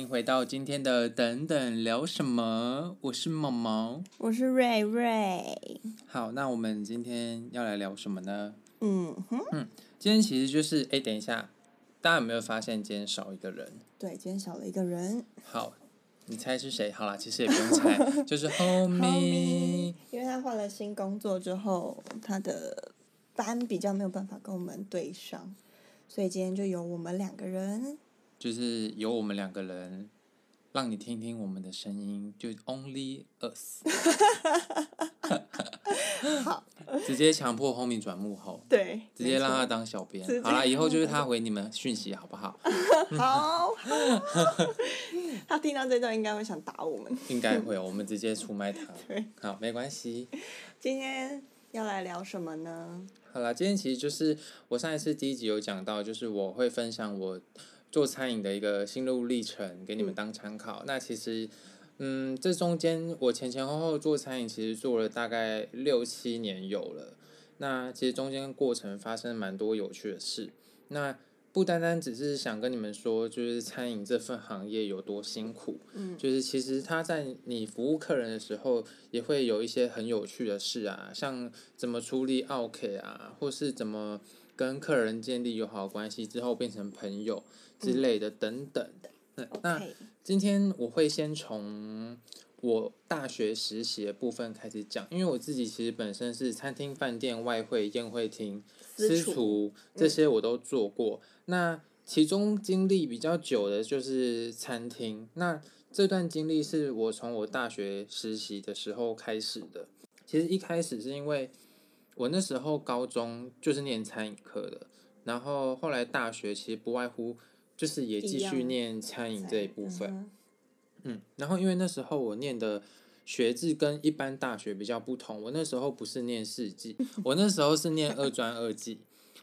迎回到今天的等等聊什么？我是毛毛，我是瑞瑞。好，那我们今天要来聊什么呢？嗯哼，嗯，今天其实就是，哎，等一下，大家有没有发现今天少一个人？对，今天少了一个人。好，你猜是谁？好啦，其实也不用猜，就是 Homie。因为他换了新工作之后，他的班比较没有办法跟我们对上，所以今天就由我们两个人。就是由我们两个人，让你听听我们的声音，就 Only Us。好，直接强迫 Homie 转幕后，对，直接让他当小编。好啦，以后就是他回你们讯息，好不好？好。他听到这段应该会想打我们。应该会，我们直接出卖他。对，好，没关系。今天要来聊什么呢？好啦，今天其实就是我上一次第一集有讲到，就是我会分享我。做餐饮的一个心路历程，给你们当参考。嗯、那其实，嗯，这中间我前前后后做餐饮，其实做了大概六七年有了。那其实中间过程发生蛮多有趣的事。那不单单只是想跟你们说，就是餐饮这份行业有多辛苦。嗯，就是其实他在你服务客人的时候，也会有一些很有趣的事啊，像怎么处理奥客啊，或是怎么跟客人建立友好关系之后变成朋友。之类的等等，嗯，那今天我会先从我大学实习的部分开始讲，因为我自己其实本身是餐厅、饭店、外汇、宴会厅、私厨这些我都做过。那其中经历比较久的就是餐厅。那这段经历是我从我大学实习的时候开始的。其实一开始是因为我那时候高中就是念餐饮科的，然后后来大学其实不外乎。就是也继续念餐饮这一部分，嗯，然后因为那时候我念的学制跟一般大学比较不同，我那时候不是念四技，我那时候是念二专二技，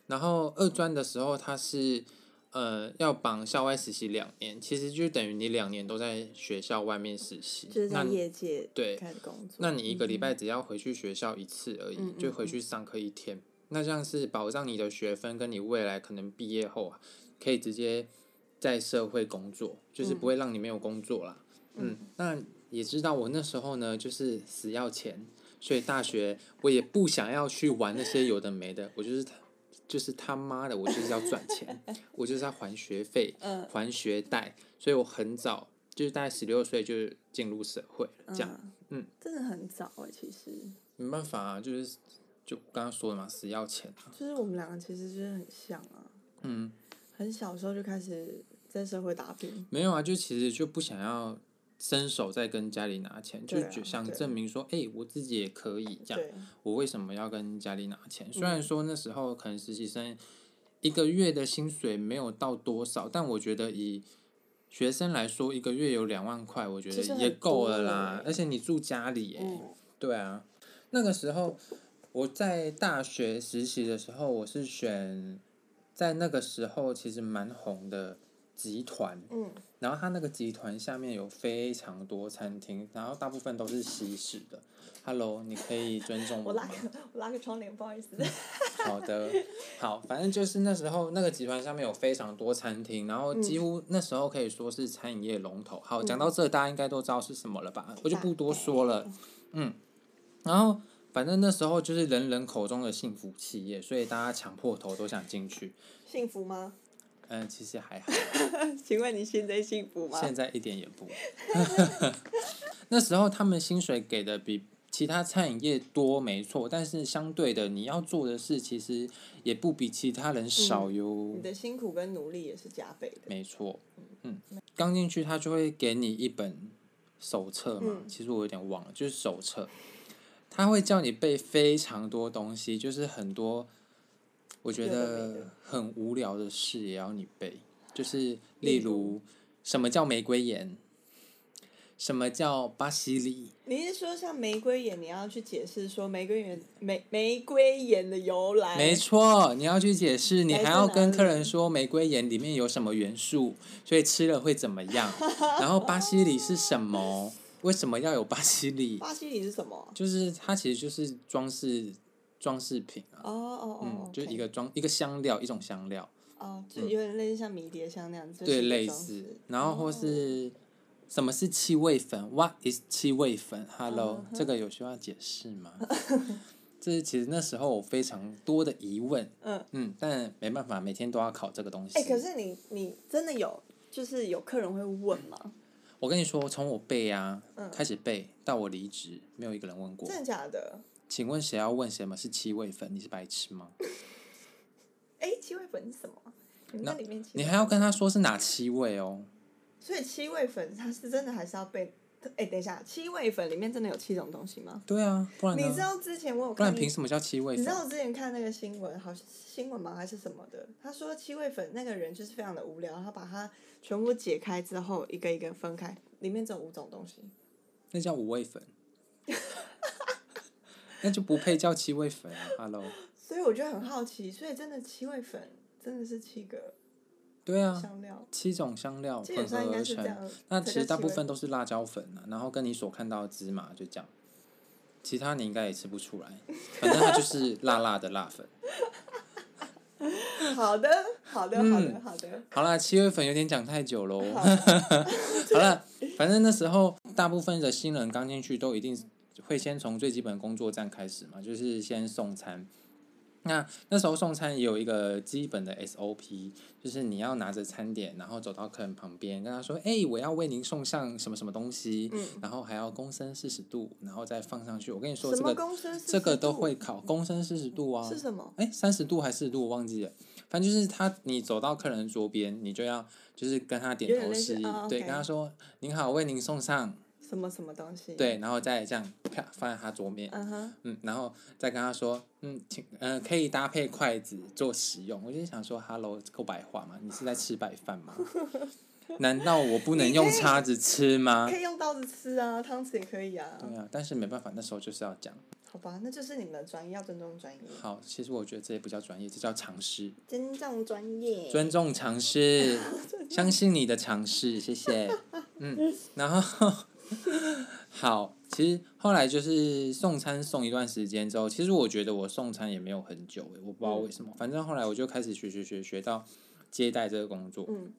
然后二专的时候它是呃要绑校外实习两年，其实就等于你两年都在学校外面实习，就是。在业界对工作，那你一个礼拜只要回去学校一次而已，就回去上课一天，那这样是保障你的学分跟你未来可能毕业后啊可以直接。在社会工作，就是不会让你没有工作啦。嗯，嗯，那也知道我那时候呢，就是死要钱，所以大学我也不想要去玩那些有的没的，我就是就是他妈的，我就是要赚钱，我就是要还学费，还学贷，所以我很早就是大概十六岁就进入社会了，这样，嗯，真的很早哎，其实。没办法啊，就是就刚刚说的嘛，死要钱啊，就是我们两个其实就是很像啊，嗯，很小时候就开始。在社会打拼没有啊，就其实就不想要伸手再跟家里拿钱，就、就想证明说，哎、欸，我自己也可以这样。我为什么要跟家里拿钱？嗯、虽然说那时候可能实习生一个月的薪水没有到多少，但我觉得以学生来说，一个月有两万块，我觉得也够了啦。而且你住家里，哎、嗯，对啊。那个时候我在大学实习的时候，我是选在那个时候其实蛮红的。集团，嗯，然后他那个集团下面有非常多餐厅，然后大部分都是西式的。Hello，你可以尊重我。我拉个我拉个窗帘，不好意思。好的，好，反正就是那时候那个集团下面有非常多餐厅，然后几乎那时候可以说是餐饮业龙头。好，讲到这，大家应该都知道是什么了吧？我就不多说了。嗯，然后反正那时候就是人人口中的幸福企业，所以大家抢破头都想进去。幸福吗？嗯，其实还好。请问你现在幸福吗？现在一点也不。那时候他们薪水给的比其他餐饮业多，没错，但是相对的，你要做的事其实也不比其他人少哟。嗯，你的辛苦跟努力也是加倍的。没错。嗯。刚进去他就会给你一本手册嘛，嗯，其实我有点忘了，就是手册。他会叫你背非常多东西，就是很多。我觉得很无聊的事也要你背，就是例如什么叫玫瑰盐，什么叫巴西里？你是说像玫瑰盐，你要去解释说玫瑰盐玫玫瑰盐的由来？没错，你要去解释，你还要跟客人说玫瑰盐里面有什么元素，所以吃了会怎么样？然后巴西里是什么？为什么要有巴西里？巴西里是什么？就是它其实就是装饰。装饰品啊，哦哦哦，嗯，就是一个装一个香料，一种香料，哦，就有点类似像迷迭香那样子。对，类似。然后或是什么是气味粉？What is 气味粉？Hello，这个有需要解释吗？这是其实那时候我非常多的疑问。嗯嗯，但没办法，每天都要考这个东西。哎，可是你你真的有就是有客人会问吗？我跟你说，从我背啊开始背到我离职，没有一个人问过。真的假的？请问谁要问什么是七味粉？你是白痴吗？哎，七味粉是什么？那里面你还要跟他说是哪七味哦？所以七味粉它是真的还是要被？哎，等一下，七味粉里面真的有七种东西吗？对啊，不然你知道之前我有不然凭什么叫七味粉？你知道我之前看那个新闻，好像新闻吗？还是什么的？他说七味粉那个人就是非常的无聊，他把它全部解开之后，一个一个分开，里面只有五种东西。那叫五味粉。那就不配叫七味粉啊，Hello。所以我觉得很好奇，所以真的七味粉真的是七个，对啊，香料七种香料混合而成。那其实大部分都是辣椒粉啊，然后跟你所看到的芝麻就这样，其他你应该也吃不出来，反正它就是辣辣的辣粉。好的，好的，好的，好的。好了，七味粉有点讲太久喽。好了，反正那时候大部分的新人刚进去都一定。会先从最基本的工作站开始嘛，就是先送餐。那那时候送餐也有一个基本的 SOP，就是你要拿着餐点，然后走到客人旁边，跟他说：“哎，我要为您送上什么什么东西。嗯”然后还要公升四十度，然后再放上去。我跟你说，这个这个都会考公升四十度啊。是什么？哎，三十度还是四十度？我忘记了。反正就是他，你走到客人桌边，你就要就是跟他点头示意，对，跟他说：“您好，为您送上。”什么什么东西？对，然后再这样啪放在他桌面嗯哼嗯，然后再跟他说，嗯，请，嗯、呃，可以搭配筷子做使用。我就想说，Hello，够白话吗？你是在吃白饭吗？难道我不能用叉子吃吗？可以用刀子吃啊，汤匙也可以啊。对啊，但是没办法，那时候就是要讲。好吧，那就是你们的专业，要尊重专业。好，其实我觉得这也不叫专业，这叫尝试。尊重专业。尊重尝试，相信你的尝试，谢谢。嗯，然后。好，其实后来就是送餐送一段时间之后，其实我觉得我送餐也没有很久，我不知道为什么，反正后来我就开始学学学学到接待这个工作。嗯，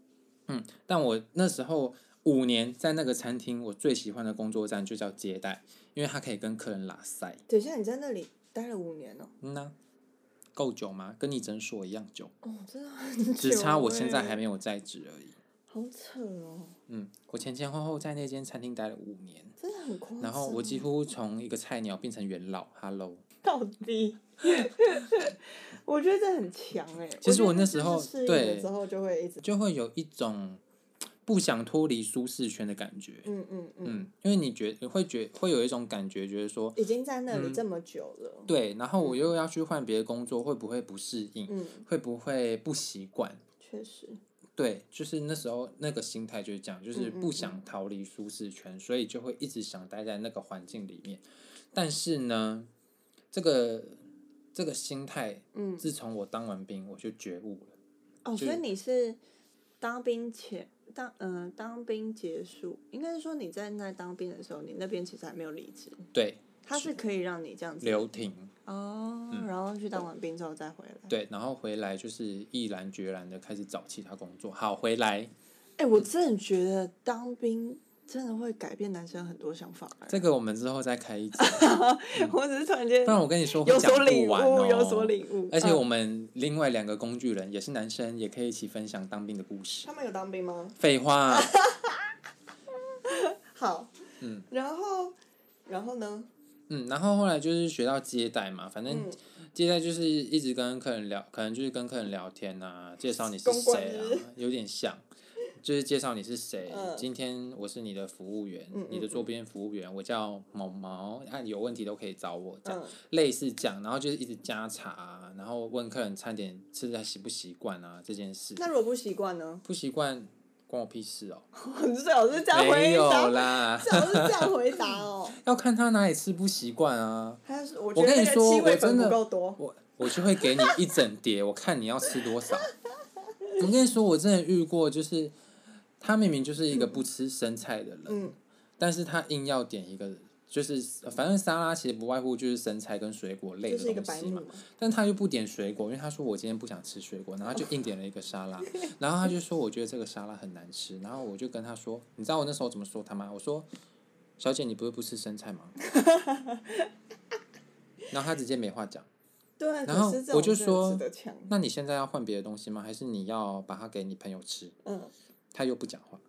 嗯，但我那时候五年在那个餐厅，我最喜欢的工作站就叫接待，因为他可以跟客人拉塞。等一下，你在那里待了五年哦？嗯呐，够久吗？跟你诊所一样久。哦，真的很久。只差我现在还没有在职而已。好扯哦！嗯，我前前后后在那间餐厅待了五年，真的很夸张。然后我几乎从一个菜鸟变成元老，Hello。到底？我觉得这很强哎。其实我那时候对，之后就会一直就会有一种不想脱离舒适圈的感觉。嗯嗯嗯。因为你觉你会觉会有一种感觉，觉得说已经在那里这么久了。对，然后我又要去换别的工作，会不会不适应？嗯。会不会不习惯？确实。对，就是那时候那个心态就是这样，就是不想逃离舒适圈，所以就会一直想待在那个环境里面。但是呢，这个这个心态，嗯，自从我当完兵，我就觉悟了。哦，所以你是当兵前当嗯、呃、当兵结束，应该是说你在那当兵的时候，你那边其实还没有离职。对。他是可以让你这样子留停哦，然后去当完兵之后再回来。对，然后回来就是毅然决然的开始找其他工作。好，回来。哎，我真的觉得当兵真的会改变男生很多想法。这个我们之后再开一集。我只是突然间，不然我跟你说，有所领悟，有所领悟。而且我们另外两个工具人也是男生，也可以一起分享当兵的故事。他们有当兵吗？废话。好。嗯。然后，然后呢？嗯，然后后来就是学到接待嘛，反正接待就是一直跟客人聊，可能就是跟客人聊天啊，介绍你是谁啊，有点像，就是介绍你是谁。嗯、今天我是你的服务员，你的桌边服务员，我叫毛毛，啊，有问题都可以找我，这样、嗯、类似这样，然后就是一直加茶、啊，然后问客人餐点吃的习不习惯啊这件事。那如果不习惯呢？不习惯。关我屁事哦！最好是这样回答。没有啦，是这样回答哦。要看他哪里吃不习惯啊。我我跟你说，我真的，我我就会给你一整碟，我看你要吃多少。我跟你说，我真的遇过，就是他明明就是一个不吃生菜的人，嗯、但是他硬要点一个就是反正沙拉其实不外乎就是生菜跟水果类的东西嘛，但他又不点水果，因为他说我今天不想吃水果，然后他就硬点了一个沙拉，然后他就说我觉得这个沙拉很难吃，然后我就跟他说，你知道我那时候怎么说他吗？我说，小姐你不是不吃生菜吗？然后他直接没话讲，对，然后我就说，那你现在要换别的东西吗？还是你要把它给你朋友吃？嗯，他又不讲话。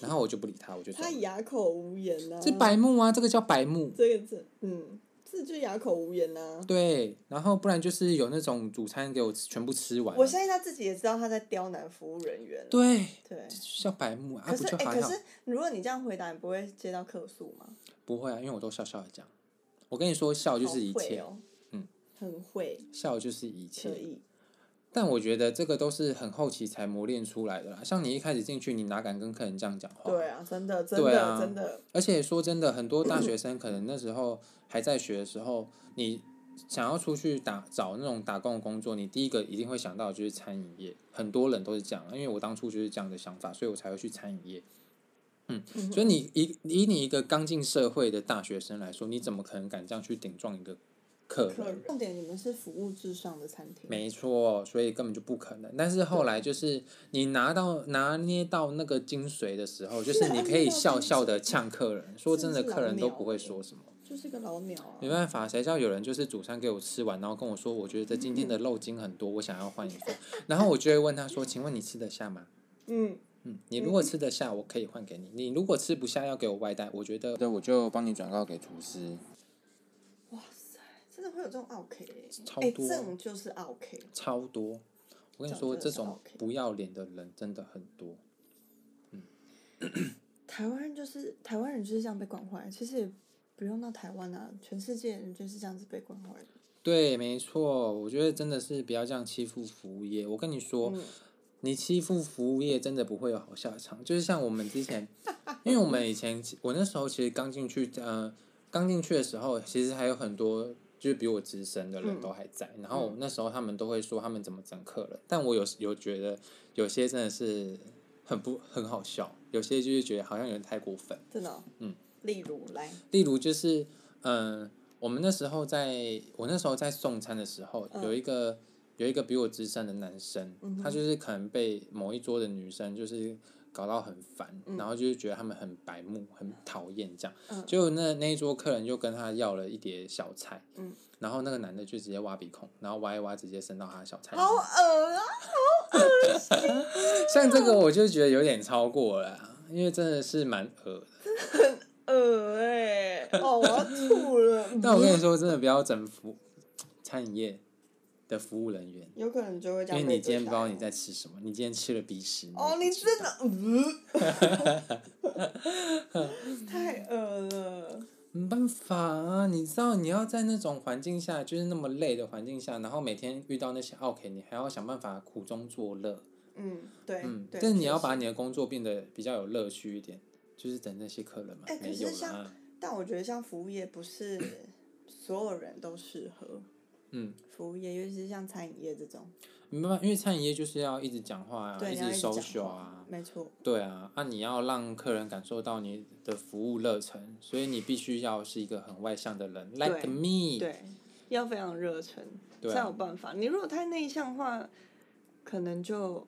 然后我就不理他，我就他哑口无言呐、啊。这白目啊，这个叫白目。这个字，嗯，这就哑口无言呐、啊。对，然后不然就是有那种主餐给我全部吃完。我相信他自己也知道他在刁难服务人员。对。对。叫白目啊！可是，哎，可是如果你这样回答，你不会接到客诉吗？不会啊，因为我都笑笑的讲。我跟你说，笑就是一切。哦、嗯。很会。笑就是一切。但我觉得这个都是很后期才磨练出来的啦。像你一开始进去，你哪敢跟客人这样讲话？对啊，真的，真的，啊、真的。而且说真的，很多大学生可能那时候还在学的时候，你想要出去打找那种打工的工作，你第一个一定会想到的就是餐饮业。很多人都是这样，因为我当初就是这样的想法，所以我才会去餐饮业。嗯，所以你以以你一个刚进社会的大学生来说，你怎么可能敢这样去顶撞一个？客人，重点，你们是服务至上的餐厅。没错，所以根本就不可能。但是后来就是你拿到拿捏到那个精髓的时候，就是你可以笑笑的呛客人。说真的，客人都不会说什么。就是个老鸟啊。没办法，谁叫有人就是主餐给我吃完，然后跟我说，我觉得今天的 肉筋很多，我想要换一份。然后我就会问他说：“请问你吃得下吗？”嗯嗯，你如果吃得下，我可以换给你。你如果吃不下，要给我外带，我觉得，那我就帮你转告给厨师。会有这种奥客哎，超多，这种就是 OK，，超多。我跟你说，这种不要脸的人真的很多。嗯，台湾人就是台湾人就是这样被惯坏，其实也不用到台湾啊，全世界人就是这样子被惯坏的。对，没错，我觉得真的是不要这样欺负服务业。我跟你说，嗯、你欺负服务业真的不会有好下场。就是像我们之前，因为我们以前我那时候其实刚进去，呃，刚进去的时候，其实还有很多。就是比我资深的人都还在，嗯、然后那时候他们都会说他们怎么整客人，嗯、但我有有觉得有些真的是很不很好笑，有些就是觉得好像有点太过分。真的、哦。嗯。例如来。例如就是嗯、呃，我们那时候在我那时候在送餐的时候，嗯、有一个有一个比我资深的男生，嗯、他就是可能被某一桌的女生就是。搞到很烦，嗯、然后就是觉得他们很白目，很讨厌这样。嗯、就那那一桌客人就跟他要了一碟小菜，嗯、然后那个男的就直接挖鼻孔，然后挖一挖直接伸到他的小菜。好恶啊！好恶心、啊。像这个我就觉得有点超过了，因为真的是蛮恶的。很恶哎、欸！哦，我要吐了。但我跟你说，真的不要整服餐饮业。的服务人员，有可能就会这样。因为你今天不知道你在吃什么，你今天吃了鼻屎。哦，你真的，太饿了。没办法啊，你知道你要在那种环境下，就是那么累的环境下，然后每天遇到那些 OK，你还要想办法苦中作乐。嗯，对。嗯，但是你要把你的工作变得比较有乐趣一点，就是等那些客人嘛。欸、没有啦。但我觉得像服务业，不是 所有人都适合。嗯，服务业，尤其是像餐饮业这种，没办法，因为餐饮业就是要一直讲话啊，一直 social 啊，没错。对啊，那、啊、你要让客人感受到你的服务热忱，所以你必须要是一个很外向的人对，like me。对，要非常热忱，才有办法。你如果太内向的话，可能就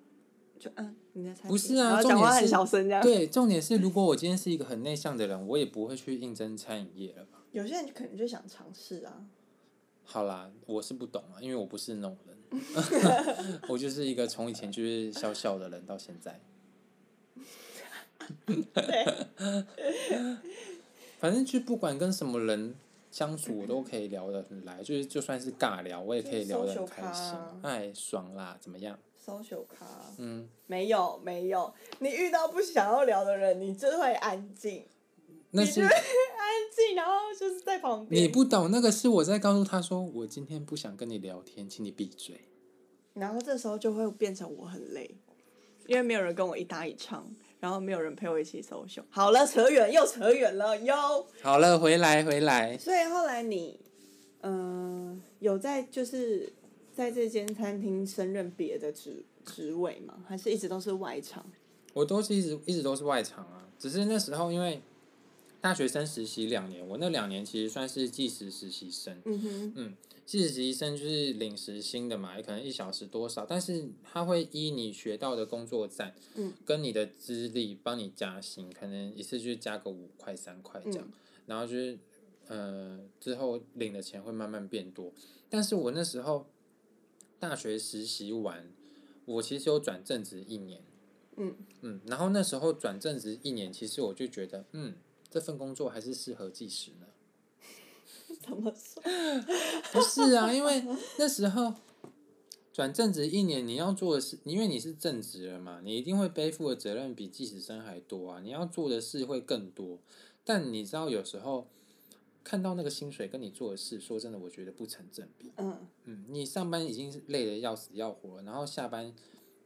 就嗯，你在餐，不是啊，重点是小声这样。对，重点是如果我今天是一个很内向的人，我也不会去应征餐饮业了吧？有些人可能就想尝试啊。好啦，我是不懂啊，因为我不是那种人，我就是一个从以前就是笑笑的人到现在。反正就不管跟什么人相处，我都可以聊得很来，就是就算是尬聊，我也可以聊得很开心。哎，爽啦，怎么样。嗯。没有没有，你遇到不想要聊的人，你就会安静。那是安静，然后就是在旁边。你不懂，那个是我在告诉他说，我今天不想跟你聊天，请你闭嘴。然后这时候就会变成我很累，因为没有人跟我一搭一唱，然后没有人陪我一起 social。好了，扯远又扯远了哟。好了，回来回来。所以后来你，嗯、呃，有在就是在这间餐厅升任别的职职位吗？还是一直都是外场？我都是一直一直都是外场啊，只是那时候因为。大学生实习两年，我那两年其实算是计时实习生。嗯哼，嗯，计时实习生就是领时薪的嘛，也可能一小时多少，但是他会依你学到的工作站，嗯，跟你的资历帮你加薪，可能一次就加个五块三块这样，嗯、然后就是呃之后领的钱会慢慢变多。但是我那时候大学实习完，我其实有转正职一年，嗯嗯，然后那时候转正职一年，其实我就觉得嗯。这份工作还是适合计时呢？怎么说？不是啊，因为那时候转正职一年，你要做的事，因为你是正职了嘛，你一定会背负的责任比计时生还多啊，你要做的事会更多。但你知道，有时候看到那个薪水跟你做的事，说真的，我觉得不成正比。嗯嗯，你上班已经累得要死要活，然后下班。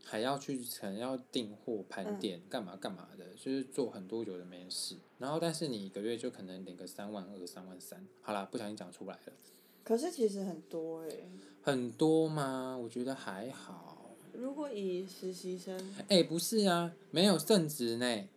还要去可能要订货盘点干嘛干嘛的，就是做很多有的没事。然后但是你一个月就可能领个三万二、三万三，好啦，不小心讲出来了。可是其实很多哎、欸。很多吗？我觉得还好。如果以实习生。哎、欸，不是啊，没有正职呢。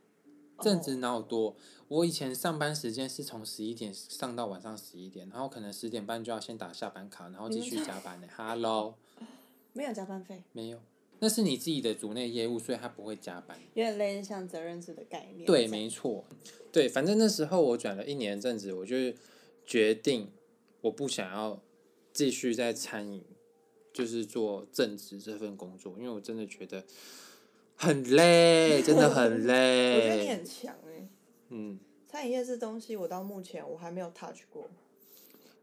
正职哪有多？Oh. 我以前上班时间是从十一点上到晚上十一点，然后可能十点半就要先打下班卡，然后继续加班呢。Hello。没有加班费。没有。那是你自己的组内业务，所以他不会加班。有点类似像责任制的概念。对，没错。对，反正那时候我转了一年阵子，我就决定我不想要继续在餐饮，就是做正职这份工作，因为我真的觉得很累，真的很 累。我觉得你很强哎。嗯。餐饮业这东西，我到目前我还没有 touch 过。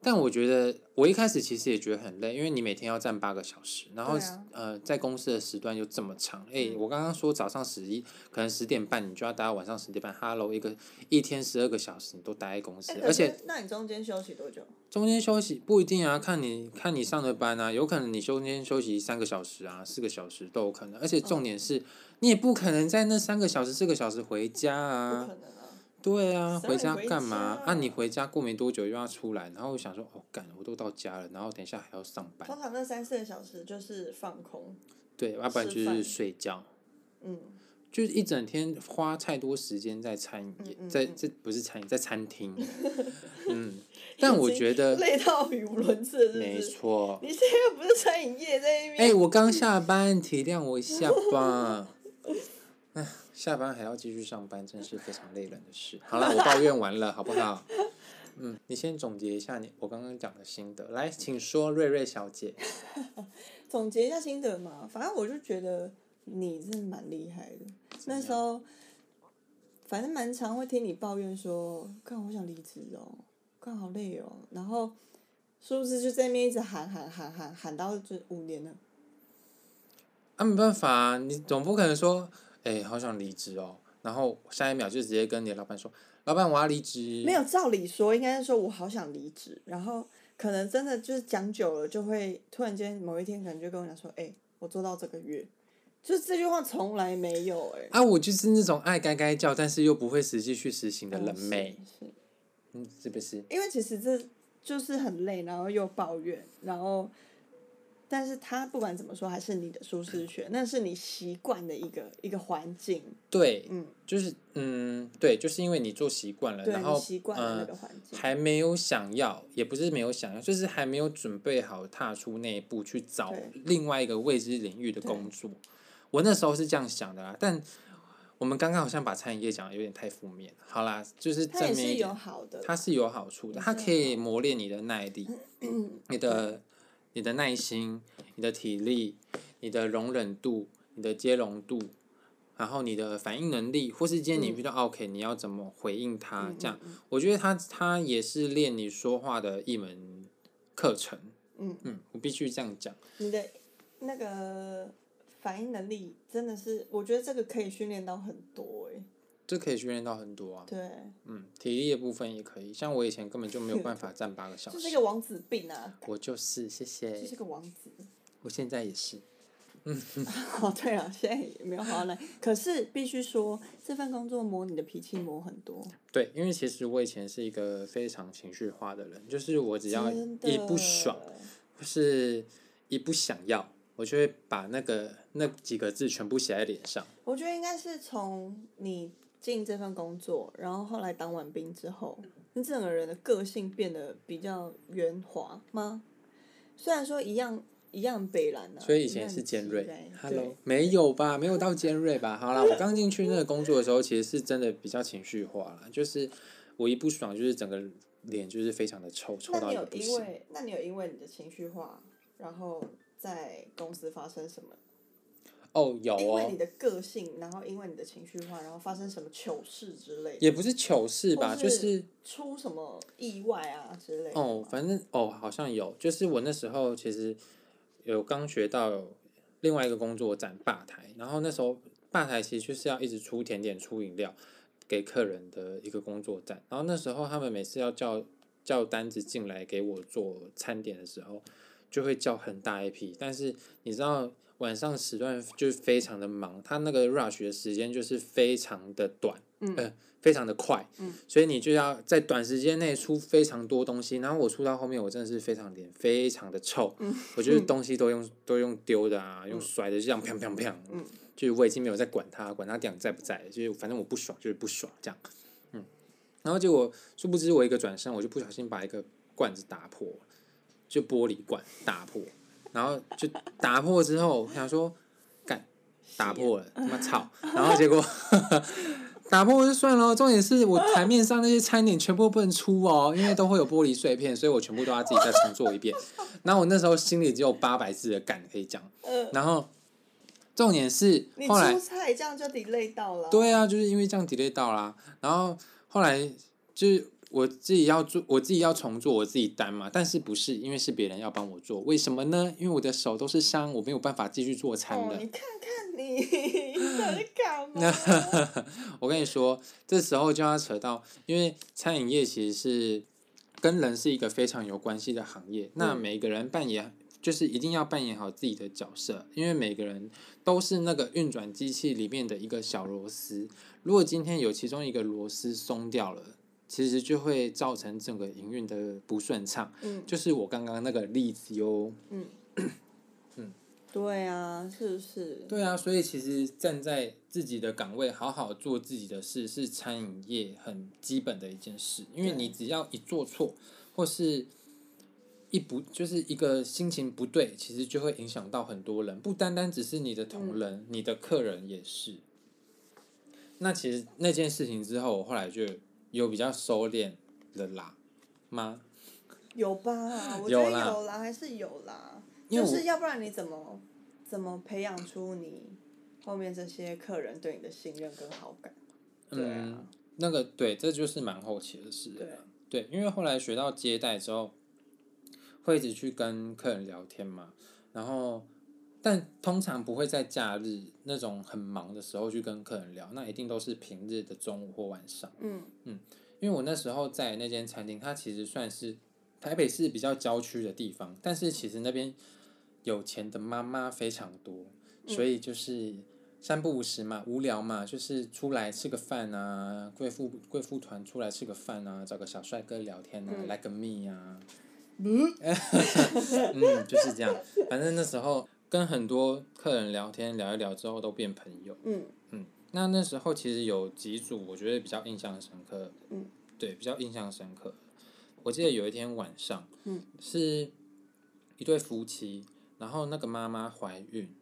但我觉得，我一开始其实也觉得很累，因为你每天要站八个小时，然后、啊、呃，在公司的时段又这么长。哎、欸，我刚刚说早上十一，可能十点半，你就要待到晚上十点半。Hello，一个一天十二个小时，你都待在公司，欸、而且，那你中间休息多久？中间休息不一定啊，看你看你上的班啊，有可能你中间休息三个小时啊，四个小时都有可能。而且重点是，你也不可能在那三个小时、四个小时回家啊。不可能。对啊，回家干嘛？啊，你回家过没多久又要出来，然后我想说，哦，干，我都到家了，然后等一下还要上班。通常那三四个小时就是放空。对，要不然就是睡觉。嗯。就是一整天花太多时间在餐饮业，在这不是餐饮，在餐厅。嗯。但我觉得。累到语无伦次，没错。你现在又不是餐饮业在那边。哎，我刚下班，体谅我一下吧。唉，下班还要继续上班，真是非常累人的事。好了，我抱怨完了，好不好？嗯，你先总结一下你我刚刚讲的心得，来，请说，瑞瑞小姐。总结一下心得嘛，反正我就觉得你真的蛮厉害的。那时候，反正蛮常会听你抱怨说，看我想离职哦，看好累哦，然后是不是就在那边一直喊喊喊喊喊到这五年了？啊，没办法，你总不可能说。哎、欸，好想离职哦！然后下一秒就直接跟你的老板说：“老板，我要离职。”没有，照理说应该是说我好想离职，然后可能真的就是讲久了，就会突然间某一天可能就跟我讲说：“哎、欸，我做到这个月。”就这句话从来没有哎、欸。啊，我就是那种爱该该叫，但是又不会实际去实行的人妹。嗯，是，是，嗯，是不是？因为其实这就是很累，然后又抱怨，然后。但是他不管怎么说，还是你的舒适圈，那是你习惯的一个一个环境。对，嗯，就是嗯，对，就是因为你做习惯了，然后习惯了那个环境，嗯，还没有想要，也不是没有想要，就是还没有准备好踏出那一步去找另外一个未知领域的工作。我那时候是这样想的啦，但我们刚刚好像把餐饮业讲的有点太负面。好啦，就是正面一点，它是有好的，它是有好处的，它可以磨练你的耐力，你的。你的耐心、你的体力、你的容忍度、你的接容度，然后你的反应能力，或是今天你遇到 OK，你要怎么回应他？嗯、这样，我觉得他他也是练你说话的一门课程。嗯嗯，我必须这样讲。你的那个反应能力真的是，我觉得这个可以训练到很多诶。这可以训练到很多啊。对。嗯，体力的部分也可以。像我以前根本就没有办法站八个小时。就是一个王子病啊。我就是，谢谢。这是个王子。我现在也是。嗯。哦，对啊，现在也没有好好来。可是必须说，这份工作磨你的脾气磨很多。对，因为其实我以前是一个非常情绪化的人，就是我只要一不爽，或是一不想要，我就会把那个那几个字全部写在脸上。我觉得应该是从你。进这份工作，然后后来当完兵之后，你整个人的个性变得比较圆滑吗？虽然说一样一样北蓝啊，所以以前是尖锐。Hello，没有吧？没有到尖锐吧？好啦，我刚进去那个工作的时候，其实是真的比较情绪化了，就是我一不爽，就是整个脸就是非常的臭，臭到一个不行。那你有因为，那你有因为你的情绪化，然后在公司发生什么？哦，有哦。因为你的个性，然后因为你的情绪化，然后发生什么糗事之类的。也不是糗事吧，是就是出什么意外啊之类的。哦，反正哦，好像有，就是我那时候其实有刚学到另外一个工作站吧台，然后那时候吧台其实就是要一直出甜点、出饮料给客人的一个工作站，然后那时候他们每次要叫叫单子进来给我做餐点的时候，就会叫很大一批，但是你知道。晚上时段就是非常的忙，他那个 rush 的时间就是非常的短，嗯、呃，非常的快，嗯、所以你就要在短时间内出非常多东西。然后我出到后面，我真的是非常脸非常的臭，嗯、我觉得东西都用都用丢的啊，嗯、用甩的，就这样砰砰砰，嗯，就是我已经没有在管他，管他店长在不在，就是反正我不爽就是不爽这样，嗯，然后结果殊不知我一个转身，我就不小心把一个罐子打破，就玻璃罐打破。然后就打破之后，想说，干，打破了，他妈操！然后结果 打破就算了，重点是我台面上那些餐点全部不能出哦，因为都会有玻璃碎片，所以我全部都要自己再重做一遍。然后我那时候心里只有八百字的干可以讲。然后重点是后来，你出菜这样就 delay 到了。对啊，就是因为这样 delay 到啦。然后后来就是。我自己要做，我自己要重做我自己单嘛，但是不是因为是别人要帮我做？为什么呢？因为我的手都是伤，我没有办法继续做餐的。哦，你看看你，你在干嘛？我跟你说，这时候就要扯到，因为餐饮业其实是跟人是一个非常有关系的行业。那每个人扮演就是一定要扮演好自己的角色，因为每个人都是那个运转机器里面的一个小螺丝。如果今天有其中一个螺丝松掉了，其实就会造成整个营运的不顺畅，嗯，就是我刚刚那个例子哟，嗯，嗯，对啊，是不是？对啊，所以其实站在自己的岗位，好好做自己的事，是餐饮业很基本的一件事。因为你只要一做错，或是一不就是一个心情不对，其实就会影响到很多人，不单单只是你的同仁，嗯，你的客人也是。那其实那件事情之后，我后来就。有比较收敛的啦吗？有吧，我觉得有啦，还是有啦。就是要不然你怎么怎么培养出你后面这些客人对你的信任跟好感？对啊，嗯，那个对，这就是蛮后期的事。对，对，因为后来学到接待之后，会一直去跟客人聊天嘛，然后。但通常不会在假日那种很忙的时候去跟客人聊，那一定都是平日的中午或晚上。嗯。嗯，因为我那时候在那间餐厅，它其实算是台北市比较郊区的地方，但是其实那边有钱的妈妈非常多，所以就是三不五时嘛，无聊嘛，就是出来吃个饭啊，贵妇贵妇团出来吃个饭啊，找个小帅哥聊天啊，来个蜜啊，嗯，嗯，就是这样，反正那时候。跟很多客人聊天聊一聊之后都变朋友。嗯嗯，那那时候其实有几组我觉得比较印象深刻。嗯，对，比较印象深刻。我记得有一天晚上，嗯，是一对夫妻，然后那个妈妈怀孕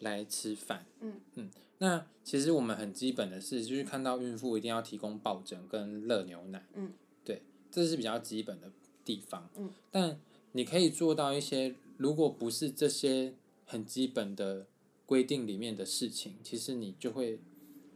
来吃饭。嗯嗯，那其实我们很基本的事就是看到孕妇一定要提供抱枕跟热牛奶。嗯，对，这是比较基本的地方。嗯，但你可以做到一些，如果不是这些。很基本的规定里面的事情，其实你就会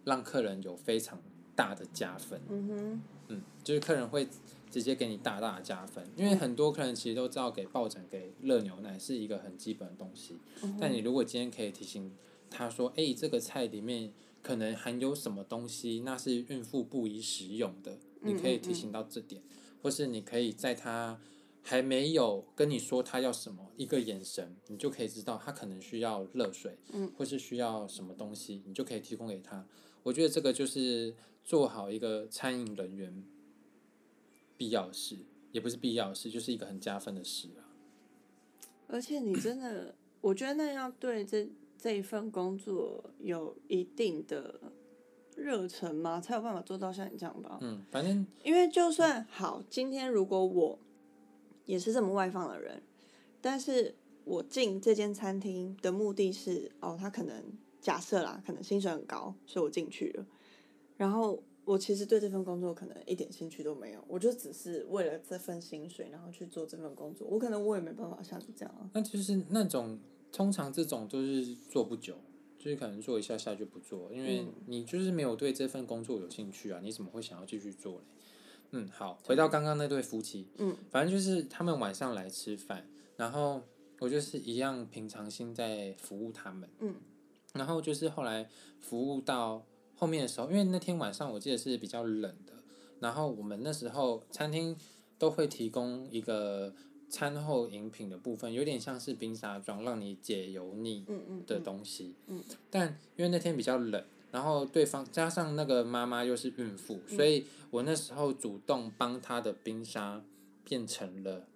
让客人有非常大的加分。嗯哼，嗯，就是客人会直接给你大大的加分，因为很多客人其实都知道给抱枕、给热牛奶是一个很基本的东西。嗯，但你如果今天可以提醒他说：“哎，这个菜里面可能含有什么东西，那是孕妇不宜食用的。”你可以提醒到这点，嗯嗯嗯，或是你可以在他。还没有跟你说他要什么，一个眼神，你就可以知道他可能需要热水，嗯，或是需要什么东西，你就可以提供给他。我觉得这个就是做好一个餐饮人员必要事，也不是必要事，就是一个很加分的事啊。而且你真的，我觉得那要对这这一份工作有一定的热忱吗，才有办法做到像你这样吧。嗯，反正因为就算好，今天如果我也是这么外放的人，但是我进这间餐厅的目的是，哦，他可能假设啦，可能薪水很高，所以我进去了。然后我其实对这份工作可能一点兴趣都没有，我就只是为了这份薪水，然后去做这份工作。我可能我也没办法像你这样啊。那就是那种通常这种都是做不久。就是可能做一下下就不做，因为你就是没有对这份工作有兴趣啊，你怎么会想要继续做嘞？嗯，好，回到刚刚那对夫妻，嗯，反正就是他们晚上来吃饭，然后我就是一样平常心在服务他们，嗯，然后就是后来服务到后面的时候，因为那天晚上我记得是比较冷的，然后我们那时候餐厅都会提供一个。餐后饮品的部分有点像是冰沙状，让你解油腻的东西。嗯嗯嗯、但因为那天比较冷，然后对方加上那个妈妈又是孕妇，嗯、所以我那时候主动帮她的冰沙变成了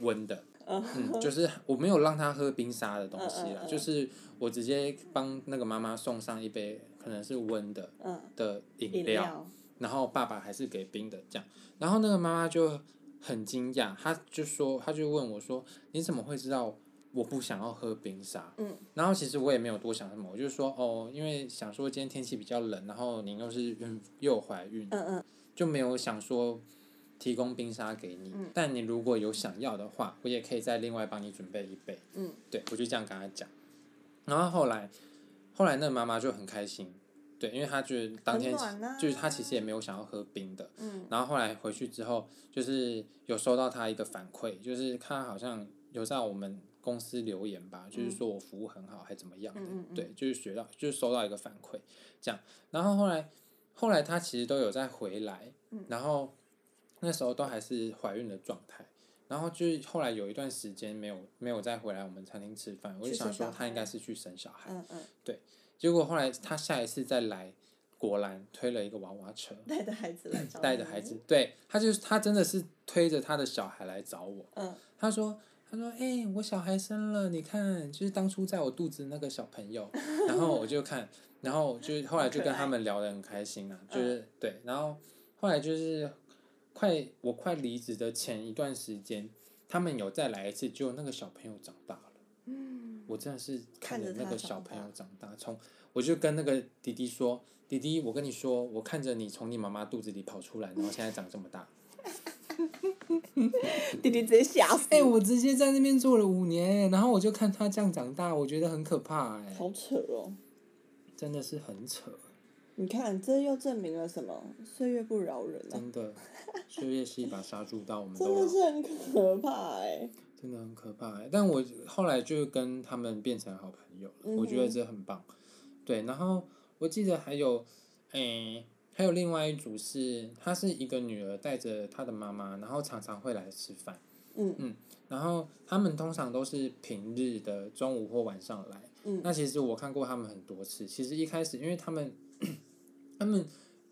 温的。嗯，就是我没有让她喝冰沙的东西啦，嗯嗯嗯、就是我直接帮那个妈妈送上一杯可能是温的的饮料，料然后爸爸还是给冰的这样，然后那个妈妈就。很惊讶，她就说，她就问我说：“你怎么会知道我不想要喝冰沙？”嗯，然后其实我也没有多想什么，我就说：“哦，因为想说今天天气比较冷，然后您又是孕又怀孕，嗯嗯，就没有想说提供冰沙给你。嗯，但你如果有想要的话，我也可以再另外帮你准备一杯。嗯，对，我就这样跟他讲。然后后来，后来那个妈妈就很开心。”对，因为她觉得当天，啊、就是她其实也没有想要喝冰的。嗯。然后后来回去之后，就是有收到她一个反馈，就是她好像有在我们公司留言吧，嗯、就是说我服务很好，还怎么样的。对，就是学到，就是收到一个反馈，这样。然后后来，后来他其实都有再回来。嗯、然后那时候都还是怀孕的状态。然后就是后来有一段时间没有没有再回来我们餐厅吃饭，我就想说他应该是去生小孩。嗯嗯。对。结果后来他下一次再来，果然推了一个娃娃车，带着孩子来找。带着孩子，对，他就是他真的是推着他的小孩来找我。嗯。他说：“他说，哎、欸，我小孩生了，你看，就是当初在我肚子那个小朋友。”然后我就看，然后就后来就跟他们聊得很开心啊，就是、嗯、对，然后后来就是快我快离职的前一段时间，他们有再来一次，就那个小朋友长大了。嗯。我真的是看着那个小朋友长大，从我就跟那个弟弟说：“弟弟，我跟你说，我看着你从你妈妈肚子里跑出来，然后现在长这么大。” 弟弟直接吓死！哎、欸，我直接在那边做了五年，然后我就看他这样长大，我觉得很可怕哎。好扯哦！真的是很扯。你看，这又证明了什么？岁月不饶人啊！真的，岁月是一把杀猪刀，我们 真的是很可怕哎。真的很可怕哎，但我后来就跟他们变成好朋友了，嗯、我觉得这很棒。对，然后我记得还有，诶、欸，还有另外一组是，她是一个女儿带着她的妈妈，然后常常会来吃饭。嗯嗯，然后他们通常都是平日的中午或晚上来。嗯，那其实我看过他们很多次。其实一开始，因为他们，他们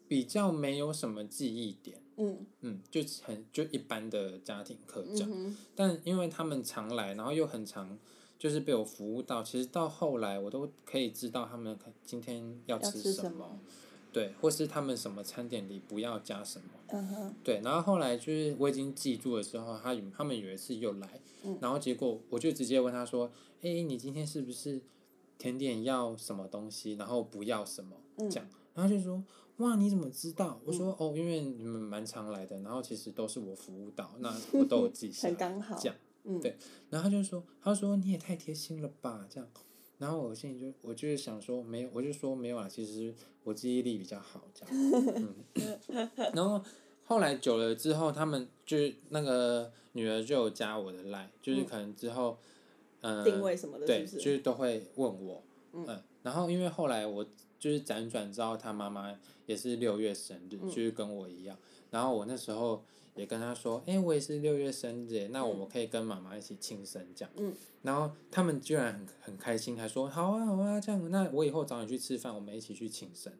比较没有什么记忆点。嗯嗯，就很就一般的家庭客这样，嗯、但因为他们常来，然后又很常，就是被我服务到，其实到后来我都可以知道他们今天要吃什么对，或是他们什么餐点里不要加什么，嗯、哼对，然后后来就是我已经记住了之后，他有他们有一次又来，嗯、然后结果我就直接问他说，哎、欸，你今天是不是甜点要什么东西，然后不要什么，这样，嗯、然后就说。哇，你怎么知道？我说、嗯、哦，因为你们蛮常来的，然后其实都是我服务到，那 我都有记下来。很刚好。这样，嗯、对。然后他就说，他说你也太贴心了吧，这样。然后我心里就，我就是想说，没有，我就说没有啊，其实我记忆力比较好，这样。嗯、然后后来久了之后，他们就是那个女儿就有加我的 line，就是可能之后，嗯，呃、定位什么的是是，对，就是都会问我，嗯，嗯。然后因为后来我。就是辗转知道他妈妈也是六月生日，嗯、就是跟我一样。然后我那时候也跟他说：“哎、欸，我也是六月生日，那我们可以跟妈妈一起庆生这样。嗯”然后他们居然很很开心，还说：“好啊，好啊，这样。那我以后找你去吃饭，我们一起去庆生。”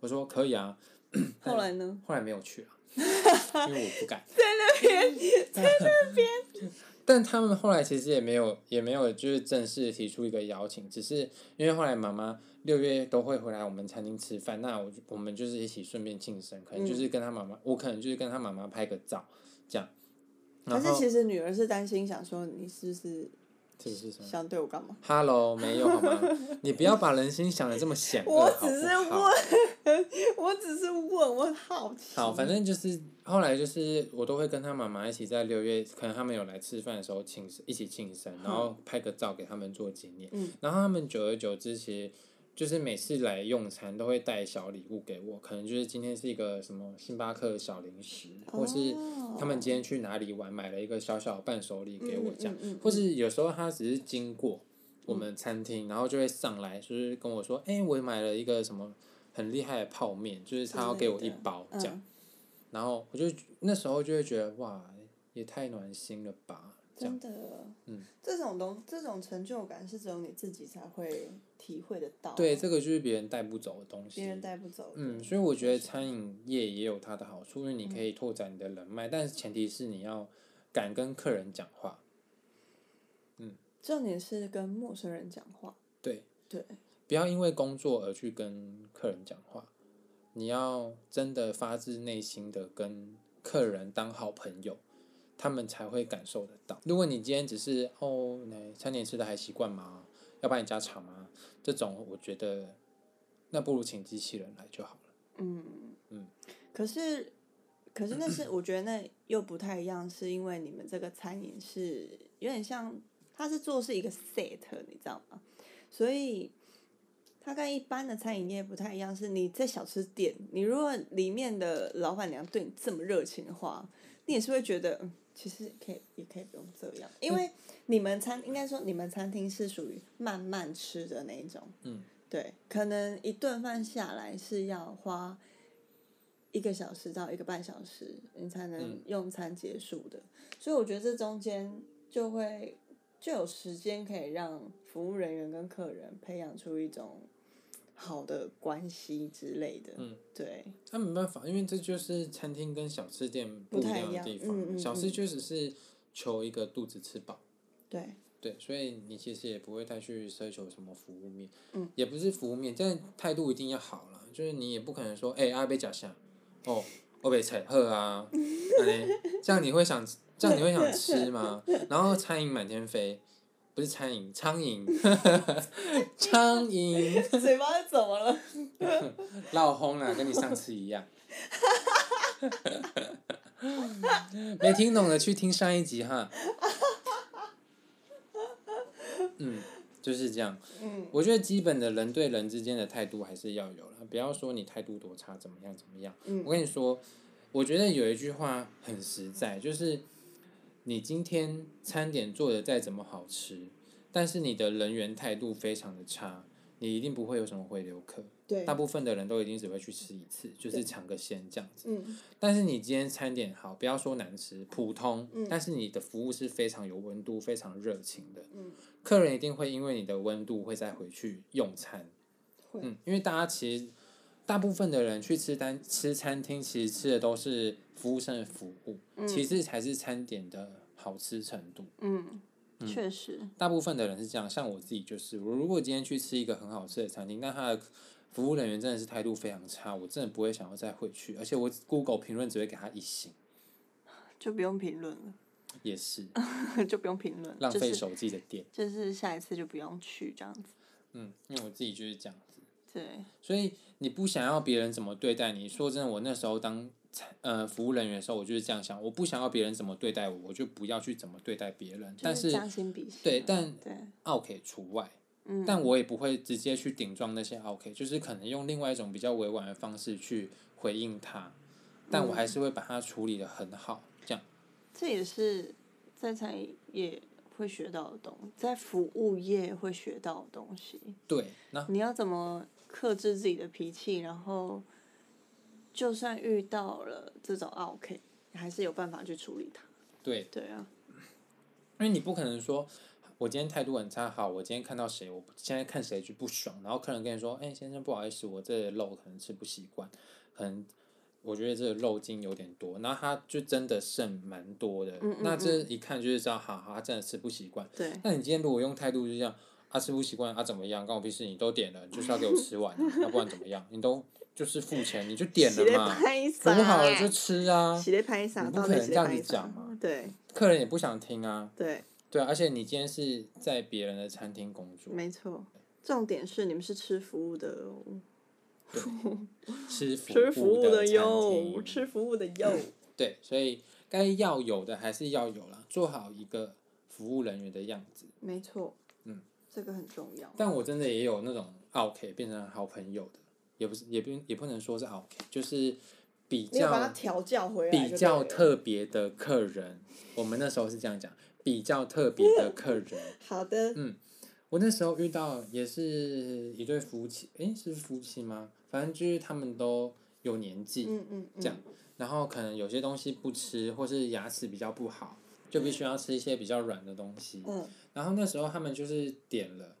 我说：“可以啊。”后来呢？后来没有去啊，因为我不敢。在那边，在那边。但他们后来其实也没有也没有就是正式提出一个邀请，只是因为后来妈妈六月都会回来我们餐厅吃饭，那我我们就是一起顺便庆生，可能就是跟他妈妈，嗯、我可能就是跟他妈妈拍个照，这样。但是其实女儿是担心，想说你是不是？这是什么？想对我干嘛？Hello，没有好吗？你不要把人心想的这么险恶，我只是问，我只是问，我好奇。好，反正就是后来就是我都会跟他妈妈一起在六月，可能他们有来吃饭的时候庆生，一起庆生，然后拍个照给他们做纪念。嗯。然后他们久而久之，其实。就是每次来用餐都会带小礼物给我，可能就是今天是一个什么星巴克小零食，或是他们今天去哪里玩买了一个小小伴手礼给我这样，或是有时候他只是经过我们餐厅，然后就会上来就是跟我说，哎，我买了一个什么很厉害的泡面，就是他要给我一包这样，然后我就那时候就会觉得哇，也太暖心了吧。真的，嗯，这种东这种成就感是只有你自己才会体会得到。对，这个就是别人带不走的东西。别人带不走。嗯，所以我觉得餐饮业也有它的好处，因为你可以拓展你的人脉，嗯、但是前提是你要敢跟客人讲话。嗯。重点是跟陌生人讲话。对。对。不要因为工作而去跟客人讲话，你要真的发自内心的跟客人当好朋友。他们才会感受得到。如果你今天只是哦，那餐点吃的还习惯吗？要帮你加场吗？这种我觉得，那不如请机器人来就好了。嗯嗯。可是，可是那是 我觉得那又不太一样，是因为你们这个餐饮是有点像，它是做是一个 set，你知道吗？所以它跟一般的餐饮业不太一样，是你在小吃店，你如果里面的老板娘对你这么热情的话，你也是会觉得。其实可以，也可以不用这样，因为你们餐应该说你们餐厅是属于慢慢吃的那一种，嗯，对，可能一顿饭下来是要花一个小时到一个半小时，你才能用餐结束的，嗯，所以我觉得这中间就会就有时间可以让服务人员跟客人培养出一种。好的关系之类的，嗯，对，那没办法，因为这就是餐厅跟小吃店不一样的地方。嗯嗯、小吃确实是求一个肚子吃饱，对，对，所以你其实也不会太去奢求什么服务面，嗯，也不是服务面，但态度一定要好了，就是你也不可能说，哎、欸，阿贝假象，哦，我被踩喝啊，这样你会想，这样你会想吃吗？然后餐饮满天飞。不是餐饮，苍蝇，苍蝇。嘴巴怎么了？闹红了，跟你上次一样。没听懂的去听上一集哈。嗯，就是这样。嗯。我觉得基本的人对人之间的态度还是要有了，不要说你态度多差，怎么样怎么样。嗯。我跟你说，我觉得有一句话很实在，就是。你今天餐点做的再怎么好吃，但是你的人员态度非常的差，你一定不会有什么回流客。对，大部分的人都一定只会去吃一次，就是尝个鲜这样子。嗯。但是你今天餐点好，不要说难吃，普通，嗯，但是你的服务是非常有温度、非常热情的。嗯。客人一定会因为你的温度会再回去用餐。会。嗯，因为大家其实。大部分的人去吃单吃餐厅，其实吃的都是服务生的服务，嗯、其次才是餐点的好吃程度。嗯，嗯确实。大部分的人是这样，像我自己就是，我如果今天去吃一个很好吃的餐厅，但他的服务人员真的是态度非常差，我真的不会想要再回去，而且我 Google 评论只会给他一星，就不用评论了。也是，就不用评论，浪费手机的电，就是，就是下一次就不用去这样子。嗯，因为我自己就是这样子。对，所以你不想要别人怎么对待你？说真的，我那时候当呃服务人员的时候，我就是这样想，我不想要别人怎么对待我，我就不要去怎么对待别人。但是对，但对，OK 除外。嗯，但我也不会直接去顶撞那些 OK，就是可能用另外一种比较委婉的方式去回应他，但我还是会把它处理的很好，这样。这也是在餐饮业会学到的东西，在服务业会学到的东西。对，那你要怎么？克制自己的脾气，然后就算遇到了这种 OK，还是有办法去处理它。对对啊，因为你不可能说，我今天态度很差，好，我今天看到谁，我现在看谁就不爽，然后客人跟你说，哎，先生不好意思，我这肉可能吃不习惯，可能我觉得这个肉筋有点多，然后他就真的剩蛮多的，嗯嗯嗯那这一看就是知道，哈哈，他真的吃不习惯。对。那你今天如果用态度就这样，他、啊、吃不习惯，他、啊、怎么样？关我屁事，你都点了，就是要给我吃完，要不然怎么样？你都就是付钱，你就点了嘛，服务好了就吃啊。你不可能这样子讲嘛。对。客人也不想听啊。对。对啊，而且你今天是在别人的餐厅工作。没错。重点是你们是吃服务的哦。吃服务的哟，吃服务的哟。对，所以该要有的还是要有啦，做好一个服务人员的样子。没错，嗯，这个很重要。但我真的也有那种 OK 变成好朋友的，也不是，也不也不能说是 OK，就是比较把他调教回来，比较特别的客人。我们那时候是这样讲，比较特别的 客人。好的。嗯，我那时候遇到也是一对夫妻，诶，是夫妻吗？反正就是他们都有年纪，嗯嗯嗯、这样，然后可能有些东西不吃，或是牙齿比较不好，就必须要吃一些比较软的东西。嗯、然后那时候他们就是点了，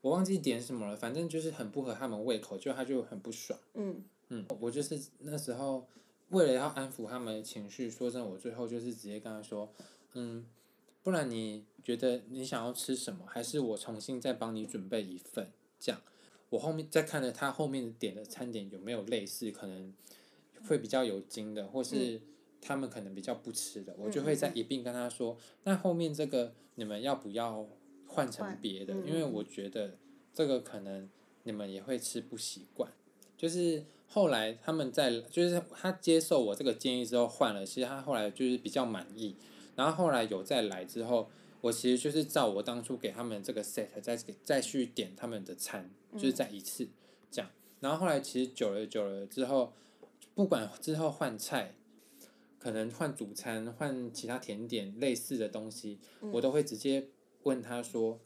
我忘记点什么了，反正就是很不合他们胃口，就他就很不爽。嗯嗯，我就是那时候为了要安抚他们的情绪，说真的，我最后就是直接跟他说，嗯，不然你觉得你想要吃什么，还是我重新再帮你准备一份，这样。我后面再看着他后面点的餐点有没有类似，可能会比较有筋的，或是他们可能比较不吃的，嗯、我就会再一并跟他说，那、嗯、后面这个你们要不要换成别的？嗯、因为我觉得这个可能你们也会吃不习惯。就是后来他们在，就是他接受我这个建议之后换了，其实他后来就是比较满意，然后后来有再来之后。我其实就是照我当初给他们这个 set，再给再去点他们的餐，就是再一次这样。然后后来其实久了久了之后，不管之后换菜，可能换主餐、换其他甜点类似的东西，我都会直接问他说：“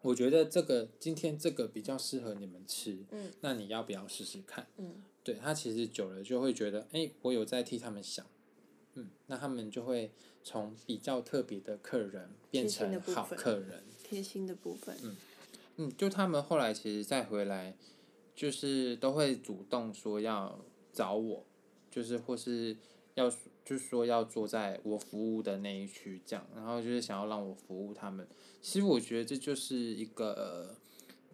我觉得这个今天这个比较适合你们吃，嗯那你要不要试试看？”嗯对，他其实久了就会觉得，哎，我有在替他们想。嗯，那他们就会从比较特别的客人变成好客人，贴心的部分。嗯嗯，就他们后来其实再回来，就是都会主动说要找我，就是或是要就是说要坐在我服务的那一区这样，然后就是想要让我服务他们。其实我觉得这就是一个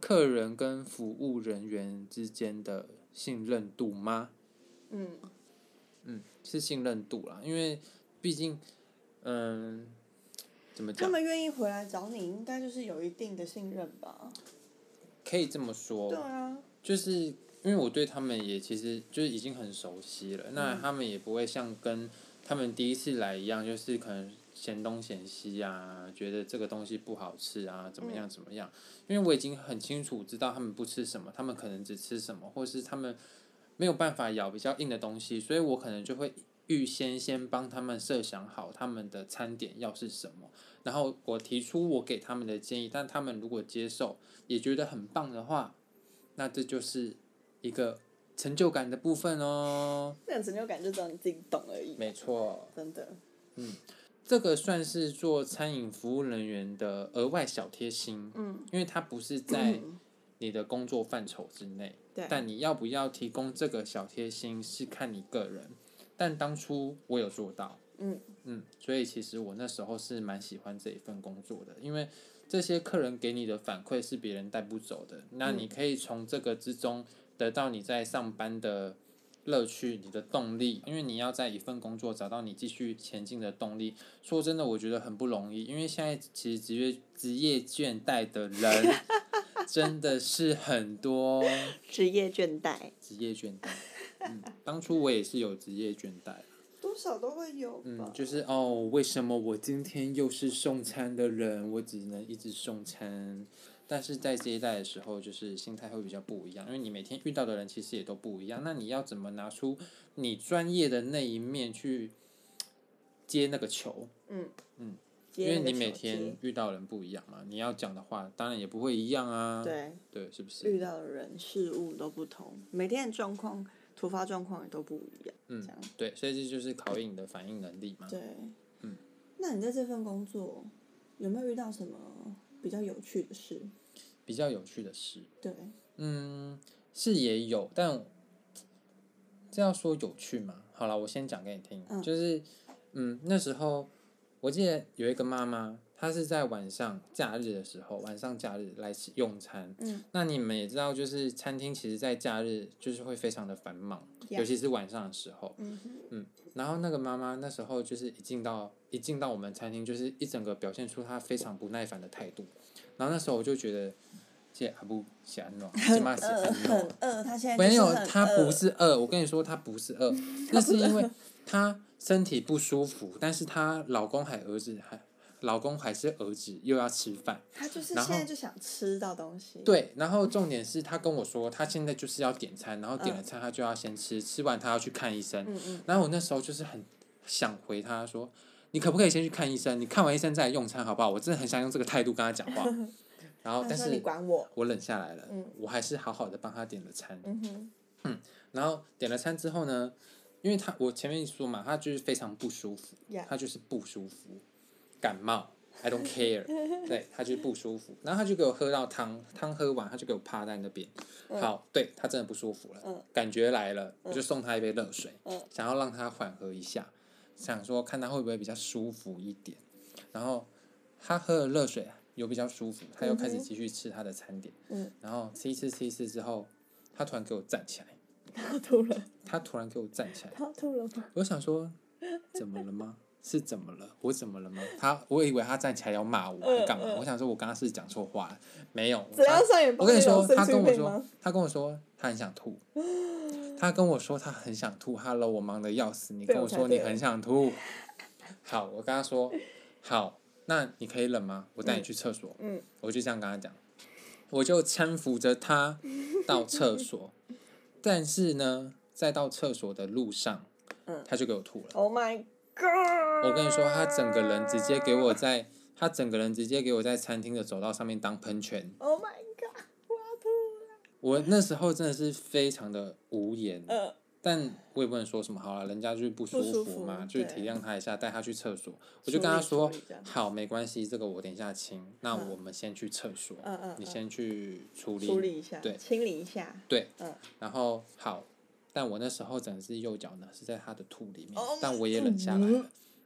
客人跟服务人员之间的信任度吗？嗯。嗯，是信任度啦，因为毕竟，嗯，怎么讲？他们愿意回来找你，应该就是有一定的信任吧？可以这么说。对啊。就是因为我对他们也其实就是已经很熟悉了，嗯、那他们也不会像跟他们第一次来一样，就是可能嫌东嫌西啊，觉得这个东西不好吃啊，怎么样怎么样？嗯、因为我已经很清楚知道他们不吃什么，他们可能只吃什么，或是他们。没有办法咬比较硬的东西，所以我可能就会预先先帮他们设想好他们的餐点要是什么，然后我提出我给他们的建议，但他们如果接受也觉得很棒的话，那这就是一个成就感的部分哦。那种成就感就只有你自己懂而已。没错。真的。嗯，这个算是做餐饮服务人员的额外小贴心。嗯。因为它不是在你的工作范畴之内。对但你要不要提供这个小贴心是看你个人，但当初我有做到，嗯嗯，所以其实我那时候是蛮喜欢这一份工作的，因为这些客人给你的反馈是别人带不走的，那你可以从这个之中得到你在上班的乐趣、你的动力，因为你要在一份工作找到你继续前进的动力。说真的，我觉得很不容易，因为现在其实职业职业倦怠的人。真的是很多职业倦怠，职业倦怠。嗯，当初我也是有职业倦怠，多少都会有。嗯，就是哦，为什么我今天又是送餐的人，我只能一直送餐？但是在接待的时候，就是心态会比较不一样，因为你每天遇到的人其实也都不一样。那你要怎么拿出你专业的那一面去接那个球？嗯嗯。嗯因为你每天遇到人不一样嘛，你要讲的话当然也不会一样啊。对，对，是不是？遇到的人事物都不同，每天的状况、突发状况也都不一样。嗯，这样对，所以这就是考验你的反应能力嘛。对，嗯。那你在这份工作有没有遇到什么比较有趣的事？比较有趣的事。对。嗯，是也有，但这要说有趣嘛？好了，我先讲给你听，嗯、就是嗯，那时候我记得有一个妈妈。他是在晚上假日的时候，晚上假日来用餐。嗯，那你们也知道，就是餐厅其实，在假日就是会非常的繁忙.尤其是晚上的时候。嗯然后那个妈妈那时候就是一进到一进到我们餐厅，就是一整个表现出她非常不耐烦的态度。然后那时候我就觉得，这阿布是安诺，这妈是安怎？很饿，他现在没有，他不是饿。我跟你说，他不是饿，那是因为他身体不舒服，但是她老公还儿子还。老公还是儿子，又要吃饭。他就是现在就想吃到东西。对，然后重点是他跟我说，他现在就是要点餐，然后点了餐他就要先吃，嗯、吃完他要去看医生。嗯嗯，然后我那时候就是很想回他说，你可不可以先去看医生？你看完医生再来用餐好不好？我真的很想用这个态度跟他讲话。然后，但是我冷下来了，嗯、我还是好好的帮他点了餐。嗯哼，嗯，然后点了餐之后呢，因为他我前面说嘛，他就是非常不舒服.他就是不舒服。感冒，I don't care，对，他就不舒服，然后他就给我喝到汤，汤喝完他就给我趴在那边，好，对，他真的不舒服了，感觉来了，我就送他一杯热水，想要让他缓和一下，想说看他会不会比较舒服一点，然后他喝了热水有比较舒服，他又开始继续吃他的餐点，然后吃一次吃一次之后，他突然给我站起来，他突然，他突然给我站起来，他吐了吗？我想说，怎么了吗？是怎么了？我怎么了吗？他，我以为他站起来要骂我，还干嘛？我想说，我刚刚是讲错话了，没有。我跟你说，他跟我说，他跟我说，他很想吐。他跟我说，他很想吐。Hello，我忙得要死，你跟我说你很想吐。好，我跟他说，好，那你可以冷吗？我带你去厕所。嗯。我就这样跟他讲，我就搀扶着他到厕所，但是呢，在到厕所的路上，他就给我吐了。Oh my。我跟你说，他整个人直接给我在，他整个人直接给我在餐厅的走道上面当喷泉。Oh my god！我要吐了。我那时候真的是非常的无言，呃、但我也不能说什么。好了，人家就是不舒服嘛，服就是体谅他一下，带他去厕所。我就跟他说：“好，没关系，这个我等一下清。那我们先去厕所，嗯嗯、你先去处理，处理一下，对，清理一下，对，嗯、然后好。”但我那时候整只右脚呢是在他的吐里面，oh、但我也忍下来了，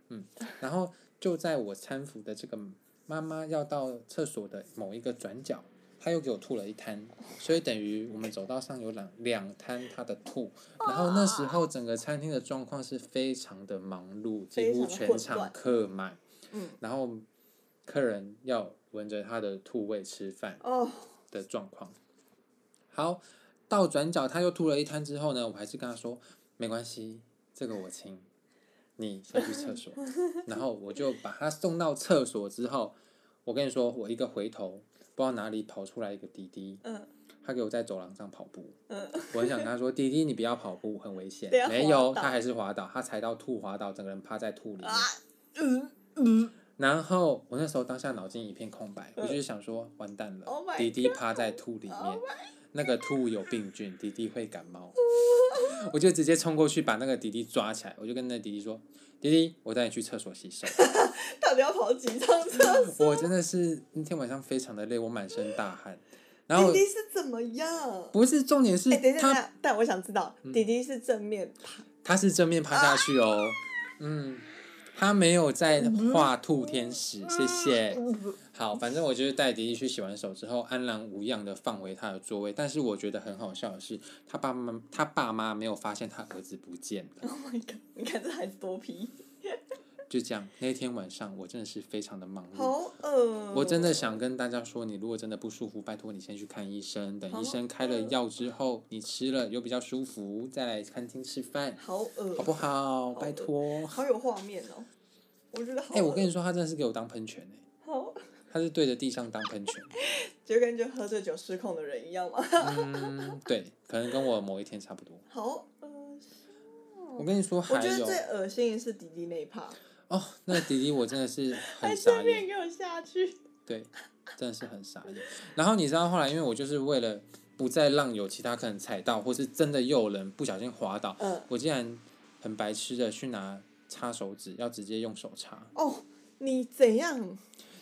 嗯，然后就在我搀扶的这个妈妈要到厕所的某一个转角，她又给我吐了一滩，所以等于我们走道上有两两滩她的吐，然后那时候整个餐厅的状况是非常的忙碌，几乎全场客满，嗯，然后客人要闻着他的吐味吃饭的状况，好。到转角，他又吐了一滩之后呢，我还是跟他说没关系，这个我清，你先去厕所。然后我就把他送到厕所之后，我跟你说，我一个回头，不知道哪里跑出来一个弟弟，他给我在走廊上跑步，我很想跟他说，弟弟你不要跑步，很危险。没有，他还是滑倒，他踩到吐滑倒，整个人趴在吐里面。然后我那时候当下脑筋一片空白，我就是想说完蛋了，弟弟趴在吐里面。那个兔有病菌，弟弟会感冒，我就直接冲过去把那个弟弟抓起来，我就跟那弟弟说：“弟弟，我带你去厕所洗手。”到底要跑几趟厕所？我真的是那天晚上非常的累，我满身大汗。然后弟弟是怎么样？不是重点是，欸、等一下，但我想知道，弟弟是正面趴，他是正面趴下去哦，啊、嗯。他没有在画兔天使，谢谢。好，反正我就是带迪迪去洗完手之后，安然无恙的放回他的座位。但是我觉得很好笑的是，他爸妈他爸妈没有发现他儿子不见了。Oh my god！你看这孩子多皮。就这样，那天晚上我真的是非常的忙碌。好饿。我真的想跟大家说，你如果真的不舒服，拜托你先去看医生。等医生开了药之后，你吃了又比较舒服，再来餐厅吃饭。好饿。好不好？拜托。好有画面哦。我觉得好。哎，我跟你说，他真的是给我当喷泉哎。好。他是对着地上当喷泉。就跟就喝醉酒失控的人一样吗？嗯，对，可能跟我某一天差不多。好恶心。我跟你说，还有。我觉得最恶心的是迪迪那一趴。哦，那个弟弟我真的是 很傻眼。便给我下去。对，真的是很傻眼。然后你知道后来，因为我就是为了不再让有其他客人踩到，或是真的又有人不小心滑倒，嗯，我竟然很白痴的去拿擦手纸，要直接用手擦。哦，你怎样？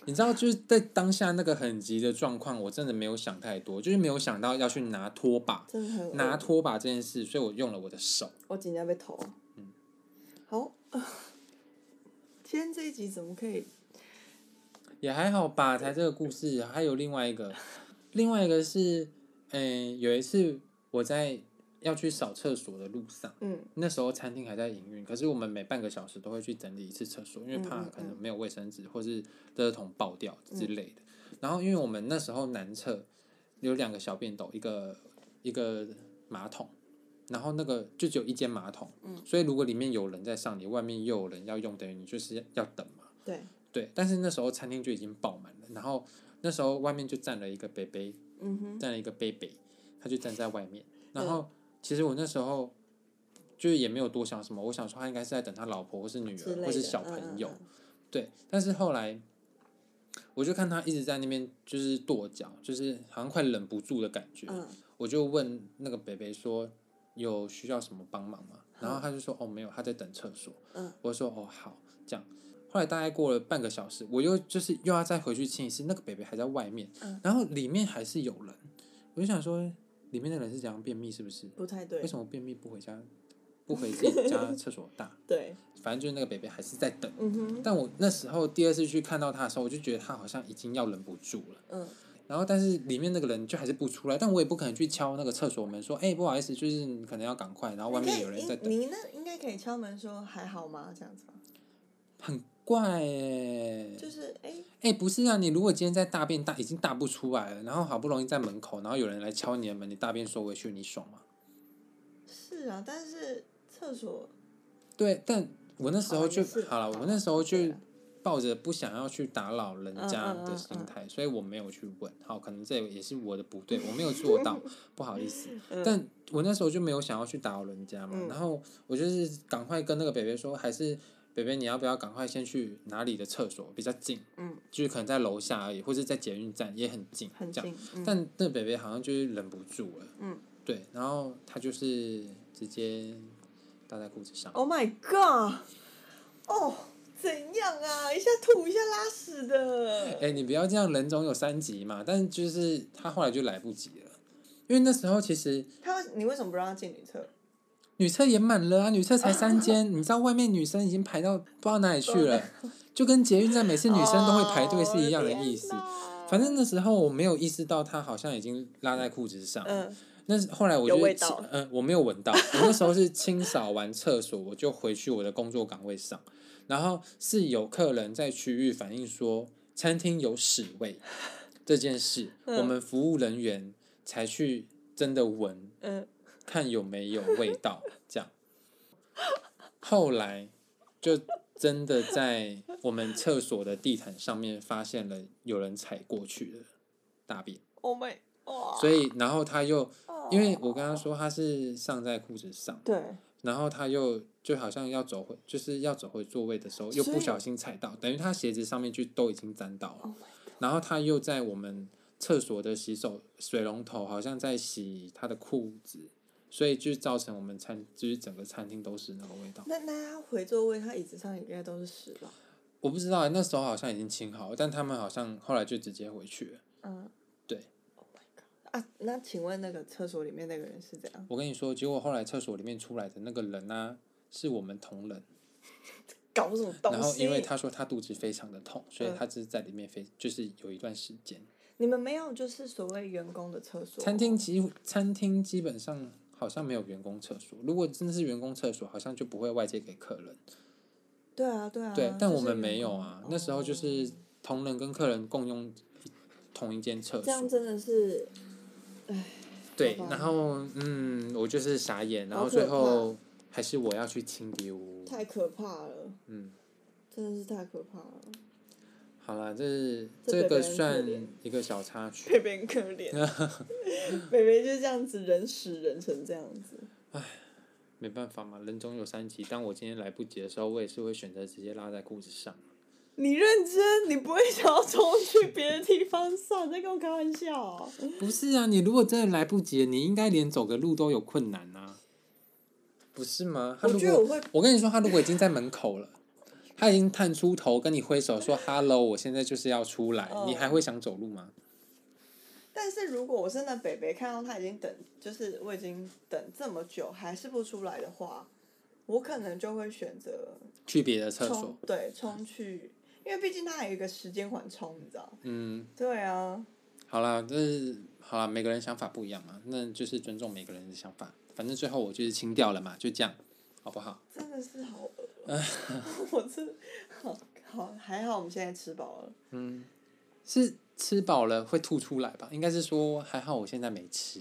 你知道，就是在当下那个很急的状况，我真的没有想太多，就是没有想到要去拿拖把，拿拖把这件事，所以我用了我的手。我今天被投。嗯，好。今天这一集怎么可以？也还好吧，才这个故事，还有另外一个，另外一个是，嗯、欸，有一次我在。要去扫厕所的路上，嗯，那时候餐厅还在营运，可是我们每半个小时都会去整理一次厕所，因为怕可能没有卫生纸或是垃圾桶爆掉之类的。然后，因为我们那时候男厕有两个小便斗，一个一个马桶，然后那个就只有一间马桶，嗯，所以如果里面有人在上，你外面又有人要用，等于你就是要等嘛，对对。但是那时候餐厅就已经爆满了，然后那时候外面就站了一个伯伯，嗯哼，站了一个伯伯，他就站在外面，然后。其实我那时候就是也没有多想什么，我想说他应该是在等他老婆或是女儿或是小朋友，对。但是后来我就看他一直在那边就是跺脚，就是好像快忍不住的感觉。我就问那个北北说有需要什么帮忙吗？然后他就说哦没有，他在等厕所。嗯我说哦好，这样。后来大概过了半个小时，我又就是又要再回去清一次，那个北北还在外面，然后里面还是有人，我就想说。里面的人是怎样便秘？是不是？不太对。为什么便秘不回家，不回自己家厕所大？对。反正就是那个北北还是在等。嗯哼。但我那时候第二次去看到他的时候，我就觉得他好像已经要忍不住了。嗯。然后，但是里面那个人就还是不出来，但我也不可能去敲那个厕所门说：“哎、欸，不好意思，就是你可能要赶快。”然后外面有人在等。你，你那应该可以敲门说：“还好吗？”这样子。很。怪哎，就是哎哎，不是啊！你如果今天在大便大已经大不出来了，然后好不容易在门口，然后有人来敲你的门，你大便收回去，你爽吗？是啊，但是厕所。对，但我那时候就好了，我那时候就抱着不想要去打扰人家的心态，所以我没有去问。好，可能这也是我的不对，我没有做到，不好意思。但我那时候就没有想要去打扰人家嘛，然后我就是赶快跟那个北北说，还是。北北，你要不要赶快先去哪里的厕所比较近？嗯，就是可能在楼下而已，或者在捷运站也很近，很近。嗯、但那北北好像就是忍不住了。嗯，对，然后他就是直接搭在裤子上。Oh my god！哦，怎样啊？一下吐，一下拉屎的。哎、欸，你不要这样，人总有三级嘛。但就是他后来就来不及了，因为那时候其实他，你为什么不让他进女厕？女厕也满了啊！女厕才三间，你知道外面女生已经排到不知道哪里去了，就跟捷运站每次女生都会排队是一样的意思。反正那时候我没有意识到他好像已经拉在裤子上。嗯。那后来我就嗯，我没有闻到。我那时候是清扫完厕所，我就回去我的工作岗位上，然后是有客人在区域反映说餐厅有屎味这件事，我们服务人员才去真的闻。嗯。看有没有味道，这样。后来就真的在我们厕所的地毯上面发现了有人踩过去的大便。Oh my！所以，然后他又，因为我跟他说他是上在裤子上，对。然后他又就好像要走回，就是要走回座位的时候，又不小心踩到，等于他鞋子上面就都已经沾到了。然后他又在我们厕所的洗手水龙头，好像在洗他的裤子。所以就造成我们餐，就是整个餐厅都是那个味道。那那他回座位，他椅子上应该都是屎吧？我不知道，那时候好像已经清好了，但他们好像后来就直接回去了。嗯，对。Oh！啊，那请问那个厕所里面那个人是怎样？我跟你说，结果后来厕所里面出来的那个人呢、啊，是我们同仁。搞什么东西？然后因为他说他肚子非常的痛，所以他只是在里面非就是有一段时间。你们没有就是所谓员工的厕所？餐厅基餐厅基本上。好像没有员工厕所。如果真的是员工厕所，好像就不会外借给客人。对啊，对啊。对，但我们没有啊。那时候就是同仁跟客人共用同一间厕所。这样真的是，唉。对，然后嗯，我就是傻眼，然后最后还是我要去清洁屋。太可怕了。嗯。真的是太可怕了。好了，这是这个算一个小插曲。北北可怜，北北就这样子，人死人成这样子。唉，没办法嘛，人总有三急。当我今天来不及的时候，我也是会选择直接拉在裤子上。你认真？你不会想要冲去别的地方上？在跟我开玩笑喔？不是啊，你如果真的来不及，你应该连走个路都有困难啊，不是吗？他如果我，我跟你说，他如果已经在门口了。他已经探出头跟你挥手说 “hello”，我现在就是要出来，哦、你还会想走路吗？但是如果我真的北北，看到他已经等，就是我已经等这么久还是不出来的话，我可能就会选择去别的厕所，对，冲去，因为毕竟他还有一个时间缓冲，你知道？嗯，对啊。好啦，这是好啦，每个人想法不一样嘛，那就是尊重每个人的想法。反正最后我就是清掉了嘛，就这样，好不好？真的是好饿，我是好好还好，我们现在吃饱了。嗯，是。吃饱了会吐出来吧？应该是说还好我现在没吃。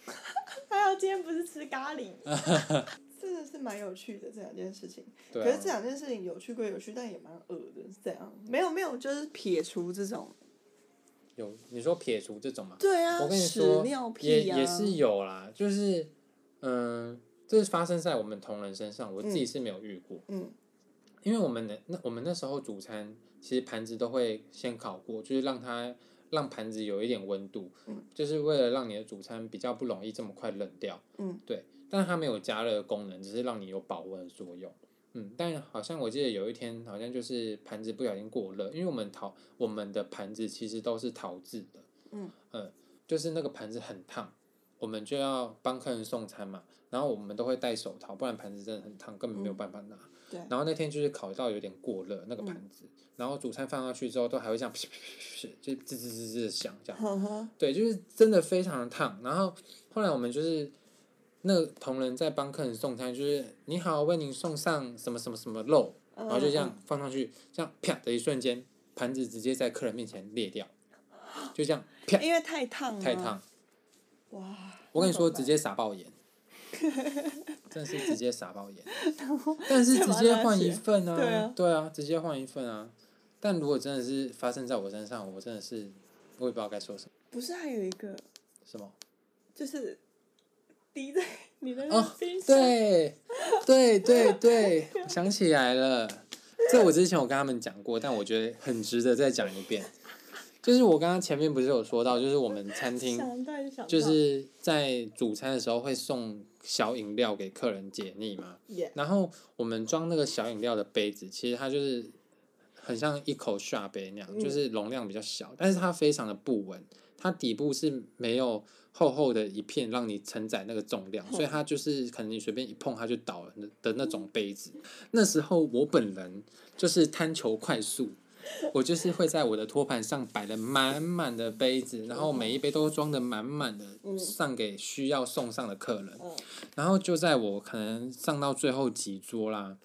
还好今天不是吃咖喱。真的是蛮有趣的这两件事情。可是这两件事情有趣归有趣，但也蛮恶的，是这样。没有没有，就是撇除这种。有你说撇除这种吗？对啊。我跟你说，也也是有啦，就是嗯，这是发生在我们同仁身上，我自己是没有遇过。嗯。嗯因为我们那那我们那时候主餐。其实盘子都会先烤过，就是让它让盘子有一点温度，嗯，就是为了让你的主餐比较不容易这么快冷掉，嗯，对。但是它没有加热功能，只是让你有保温的作用，嗯。但好像我记得有一天，好像就是盘子不小心过热，因为我们陶我们的盘子其实都是陶制的，嗯嗯，就是那个盘子很烫，我们就要帮客人送餐嘛，然后我们都会戴手套，不然盘子真的很烫，根本没有办法拿。嗯对然后那天就是烤到有点过热那个盘子，嗯、然后主餐放上去之后都还会这样噗噗噗噗，就吱吱吱吱的响这样。呵呵对，就是真的非常的烫。然后后来我们就是那个同仁在帮客人送餐，就是你好，为您送上什么什么什么肉，然后就这样放上去，这样啪的一瞬间，盘子直接在客人面前裂掉，就这样啪。因为太烫。太烫。哇！我跟你说，直接撒爆盐。真是直接撒爆盐，但是直接换一份啊，对啊，对啊，直接换一份啊。但如果真的是发生在我身上，我真的是我也不知道该说什么。不是还有一个什么？就是滴在你的哦，对，对对 对，我想起来了。这我之前有跟他们讲过，但我觉得很值得再讲一遍。就是我刚刚前面不是有说到，就是我们餐厅就是在主餐的时候会送小饮料给客人解腻嘛。然后我们装那个小饮料的杯子，其实它就是很像一口下杯那样，就是容量比较小，但是它非常的不稳，它底部是没有厚厚的一片让你承载那个重量，所以它就是可能你随便一碰它就倒了的那种杯子。那时候我本人就是贪求快速。我就是会在我的托盘上摆了满满的杯子，然后每一杯都装的满满的，上给需要送上的客人。然后就在我可能上到最后几桌啦，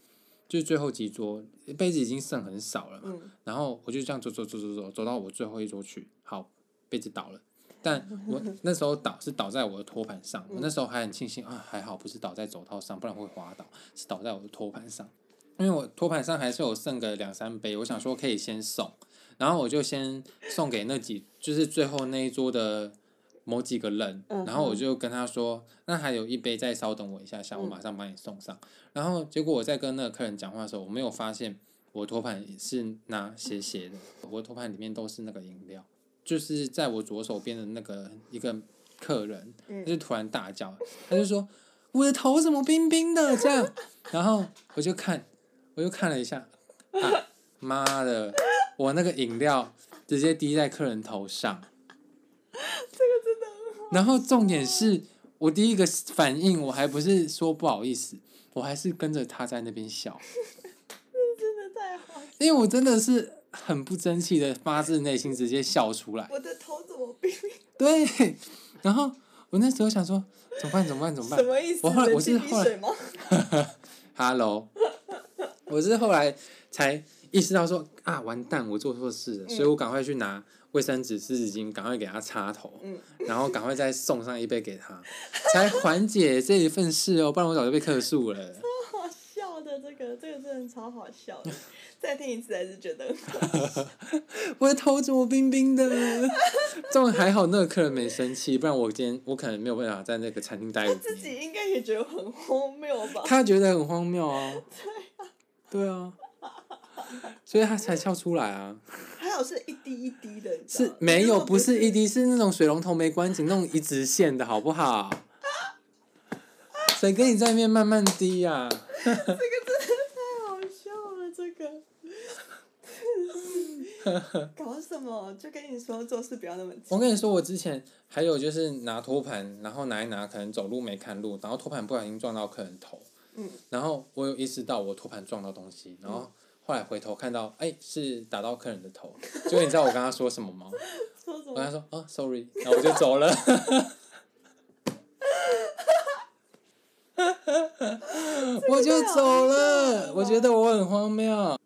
就是最后几桌，杯子已经剩很少了嘛。然后我就这样走走走走走，走到我最后一桌去，好，杯子倒了。但我 那时候倒是倒在我的托盘上，我那时候还很庆幸啊，还好不是倒在走道上，不然会滑倒，是倒在我的托盘上。因为我托盘上还是有剩个两三杯，我想说可以先送，然后我就先送给那几，就是最后那一桌的某几个人，然后我就跟他说，那还有一杯，再稍等我一下下，我马上帮你送上。然后结果我在跟那个客人讲话的时候，我没有发现我托盘是拿斜斜的，我托盘里面都是那个饮料，就是在我左手边的那个一个客人，他就突然大叫，他就说我的头怎么冰冰的这样，然后我就看。我又看了一下，啊，妈的！我那个饮料直接滴在客人头上。这个真的很好。然后重点是我第一个反应，我还不是说不好意思，我还是跟着他在那边笑。这真的太好。因为我真的是很不争气的，发自内心直接笑出来。我的头怎么冰冰？对。然后我那时候想说，怎么办？怎么办？怎么办？什么意思？我后来我是后来。哈喽。我是后来才意识到说啊，完蛋，我做错事了，嗯、所以我赶快去拿卫生纸、湿纸巾，赶快给他擦头，嗯、然后赶快再送上一杯给他，才缓解这一份事哦，不然我早就被客诉了。超好笑的，这个这个真的超好笑的，再听一次还是觉得。我的头怎么冰冰的？这种还好，那个客人没生气，不然我今天我可能没有办法在那个餐厅待。他自己应该也觉得很荒谬吧？他觉得很荒谬啊。对啊，所以他才笑出来啊。还有是一滴一滴的，是没有，不是一滴，是那种水龙头没关紧，那种一直线的好不好？谁跟你在那边慢慢滴呀？这个真的太好笑了，这个搞什么？就跟你说做事不要那么急。我跟你说，我之前还有就是拿托盘，然后拿一拿，可能走路没看路，然后托盘不小心撞到客人头。嗯。然后我有意识到我托盘撞到东西，然后后来回头看到，哎、欸，是打到客人的头。结果你知道我跟他说什么吗？我跟他说，啊，sorry，然后我就走了。我就走了，我觉得我很荒谬。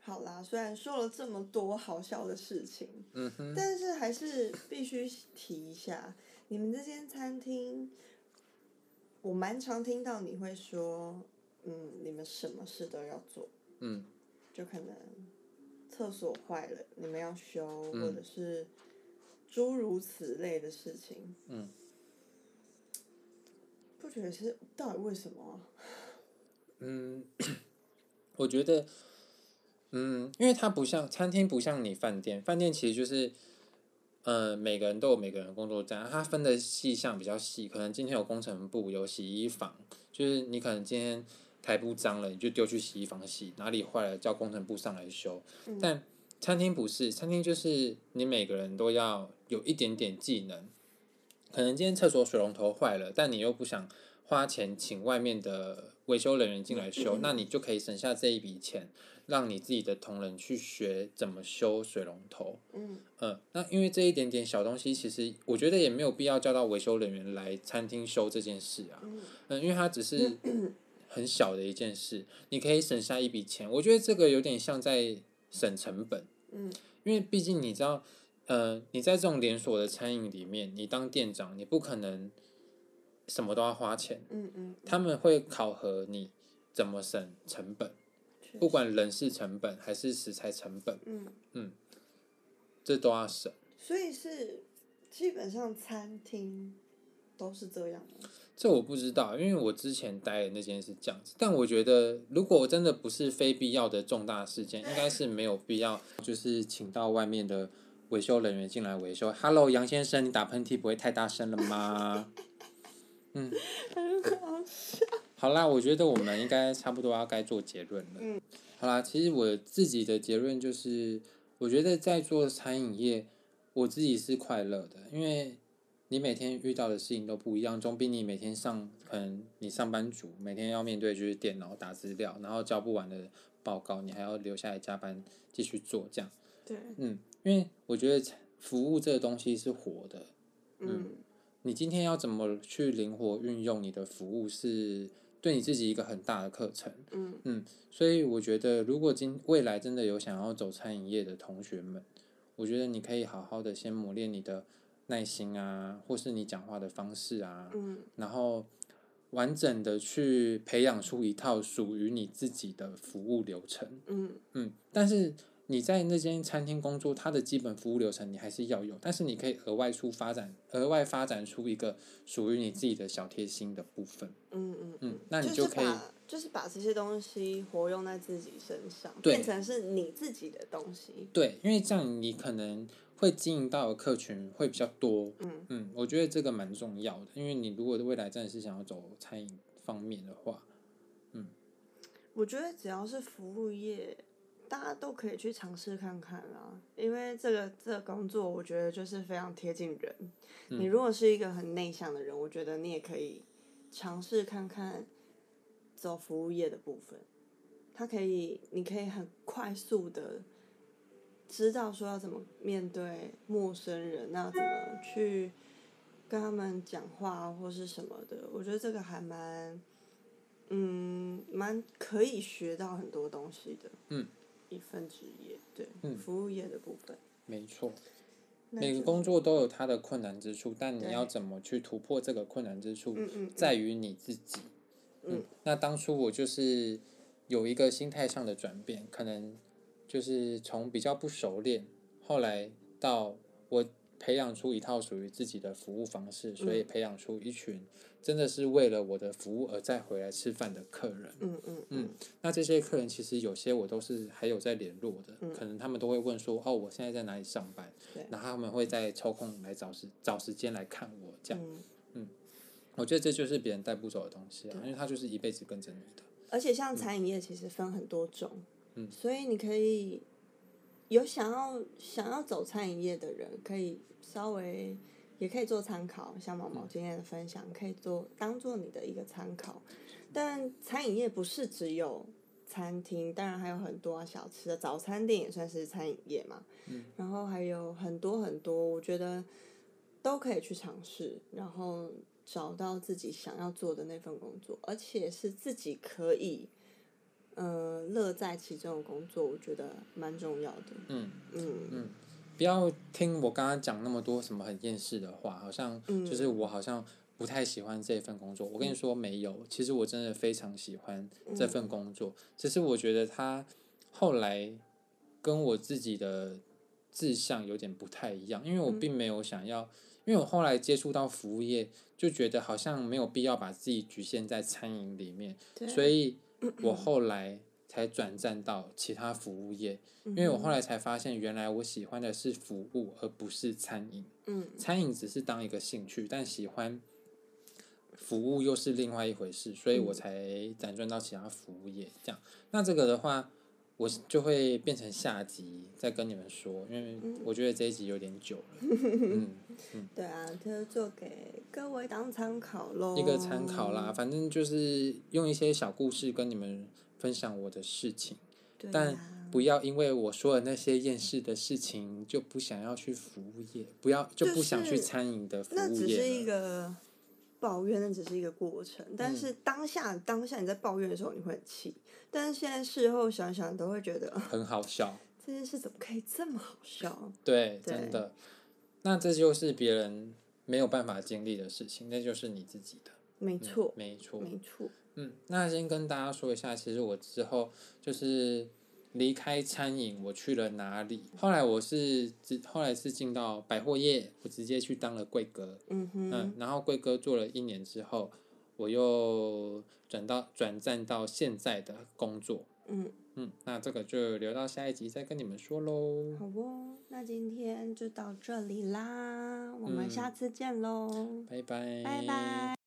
好啦，虽然说了这么多好笑的事情，嗯哼，但是还是必须提一下，你们这间餐厅，我蛮常听到你会说，嗯，你们什么事都要做，嗯，就可能厕所坏了，你们要修，嗯，或者是诸如此类的事情，嗯。不觉得是到底为什么啊？嗯，我觉得，嗯，因为它不像餐厅，不像你饭店，饭店其实就是，呃，每个人都有每个人的工作站，它分的细项比较细，可能今天有工程部，有洗衣房，就是你可能今天台布脏了，你就丢去洗衣房洗，哪里坏了叫工程部上来修。嗯。但餐厅不是，餐厅就是你每个人都要有一点点技能。可能今天厕所水龙头坏了，但你又不想花钱请外面的维修人员进来修，那你就可以省下这一笔钱，让你自己的同仁去学怎么修水龙头。嗯，嗯，那因为这一点点小东西，其实我觉得也没有必要叫到维修人员来餐厅修这件事啊。嗯，因为它只是 很小的一件事，你可以省下一笔钱。我觉得这个有点像在省成本。嗯，因为毕竟你知道。呃，你在这种连锁的餐饮里面，你当店长，你不可能什么都要花钱。嗯嗯，嗯。他们会考核你怎么省成本，不管人事成本还是食材成本。嗯嗯，这都要省。所以是基本上餐厅都是这样吗？这我不知道，因为我之前待的那间是这样子。但我觉得，如果真的不是非必要的重大事件，应该是没有必要，就是请到外面的。维修人员进来维修。Hello，杨先生，你打喷嚏不会太大声了吗？嗯。很好啦，我觉得我们应该差不多要该做结论了。嗯。好啦，其实我自己的结论就是，我觉得在做餐饮业，我自己是快乐的，因为你每天遇到的事情都不一样，总比你每天上，可能你上班族每天要面对就是电脑打资料，然后交不完的报告，你还要留下来加班继续做这样。对。嗯。因为我觉得服务这个东西是活的，嗯，你今天要怎么去灵活运用你的服务，是对你自己一个很大的课程，嗯。嗯，所以我觉得如果今未来真的有想要走餐饮业的同学们，我觉得你可以好好的先磨练你的耐心啊，或是你讲话的方式啊，嗯，然后完整的去培养出一套属于你自己的服务流程，嗯。嗯，但是。你在那间餐厅工作，它的基本服务流程你还是要有，但是你可以额外出发展，额外发展出一个属于你自己的小贴心的部分。嗯嗯嗯，那你就可以就是把，这些东西活用在自己身上，变成是你自己的东西。对，因为这样你可能会经营到的客群会比较多。嗯嗯，我觉得这个蛮重要的，因为你如果未来真的是想要走餐饮方面的话，嗯，我觉得只要是服务业。大家都可以去尝试看看啦，因为这个这个工作，我觉得就是非常贴近人。嗯。你如果是一个很内向的人，我觉得你也可以尝试看看走服务业的部分。它可以，你可以很快速的知道说要怎么面对陌生人，那怎么去跟他们讲话或是什么的。我觉得这个还蛮，嗯，蛮可以学到很多东西的。嗯。一份职业，对，嗯，服务业的部分，没错。每个工作都有它的困难之处，但你要怎么去突破这个困难之处，在于你自己。嗯，嗯，那当初我就是有一个心态上的转变，可能就是从比较不熟练，后来到我培养出一套属于自己的服务方式，所以培养出一群。真的是为了我的服务而再回来吃饭的客人。嗯嗯嗯。那这些客人其实有些我都是还有在联络的，嗯，可能他们都会问说：“哦，我现在在哪里上班？”然后他们会再抽空来找时找时间来看我这样。嗯，嗯。我觉得这就是别人带不走的东西啊，因为他就是一辈子跟着你的。而且像餐饮业其实分很多种，嗯，所以你可以有想要想要走餐饮业的人，可以稍微也可以做参考，像毛毛今天的分享，可以做当做你的一个参考。但餐饮业不是只有餐厅，当然还有很多啊，小吃的早餐店也算是餐饮业嘛。嗯，然后还有很多很多，我觉得都可以去尝试，然后找到自己想要做的那份工作，而且是自己可以，呃，乐在其中的工作，我觉得蛮重要的。嗯嗯嗯，不要听我刚刚讲那么多什么很厌世的话，好像就是我好像不太喜欢这份工作。我跟你说没有，其实我真的非常喜欢这份工作，只是我觉得他后来跟我自己的志向有点不太一样，因为我并没有想要，因为我后来接触到服务业，就觉得好像没有必要把自己局限在餐饮里面，所以。我后来才转战到其他服务业，因为我后来才发现，原来我喜欢的是服务，而不是餐饮。嗯，餐饮只是当一个兴趣，但喜欢服务又是另外一回事，所以我才辗转到其他服务业。这样，那这个的话，我就会变成下集再跟你们说，因为我觉得这一集有点久了。嗯嗯，对啊，就做给各位当参考喽。一个参考啦，反正就是用一些小故事跟你们分享我的事情，啊，但不要因为我说的那些厌世的事情就不想要去服务业，不要就不想去餐饮的服务业。那只是一个抱怨，那只是一个过程。但是当下、嗯、当下你在抱怨的时候，你会很气，但是现在事后想想都会觉得很好笑。这件事怎么可以这么好笑？对，对真的。那这就是别人没有办法经历的事情，那就是你自己的。没错，嗯、没错，没错。嗯，那先跟大家说一下，其实我之后就是离开餐饮，我去了哪里？后来我是直，后来是进到百货业，我直接去当了柜哥。嗯哼。嗯，然后柜哥做了一年之后，我又转到转战到现在的工作。嗯。嗯，那这个就留到下一集再跟你们说喽。好哦，那今天就到这里啦，我们下次见喽。拜拜。拜拜。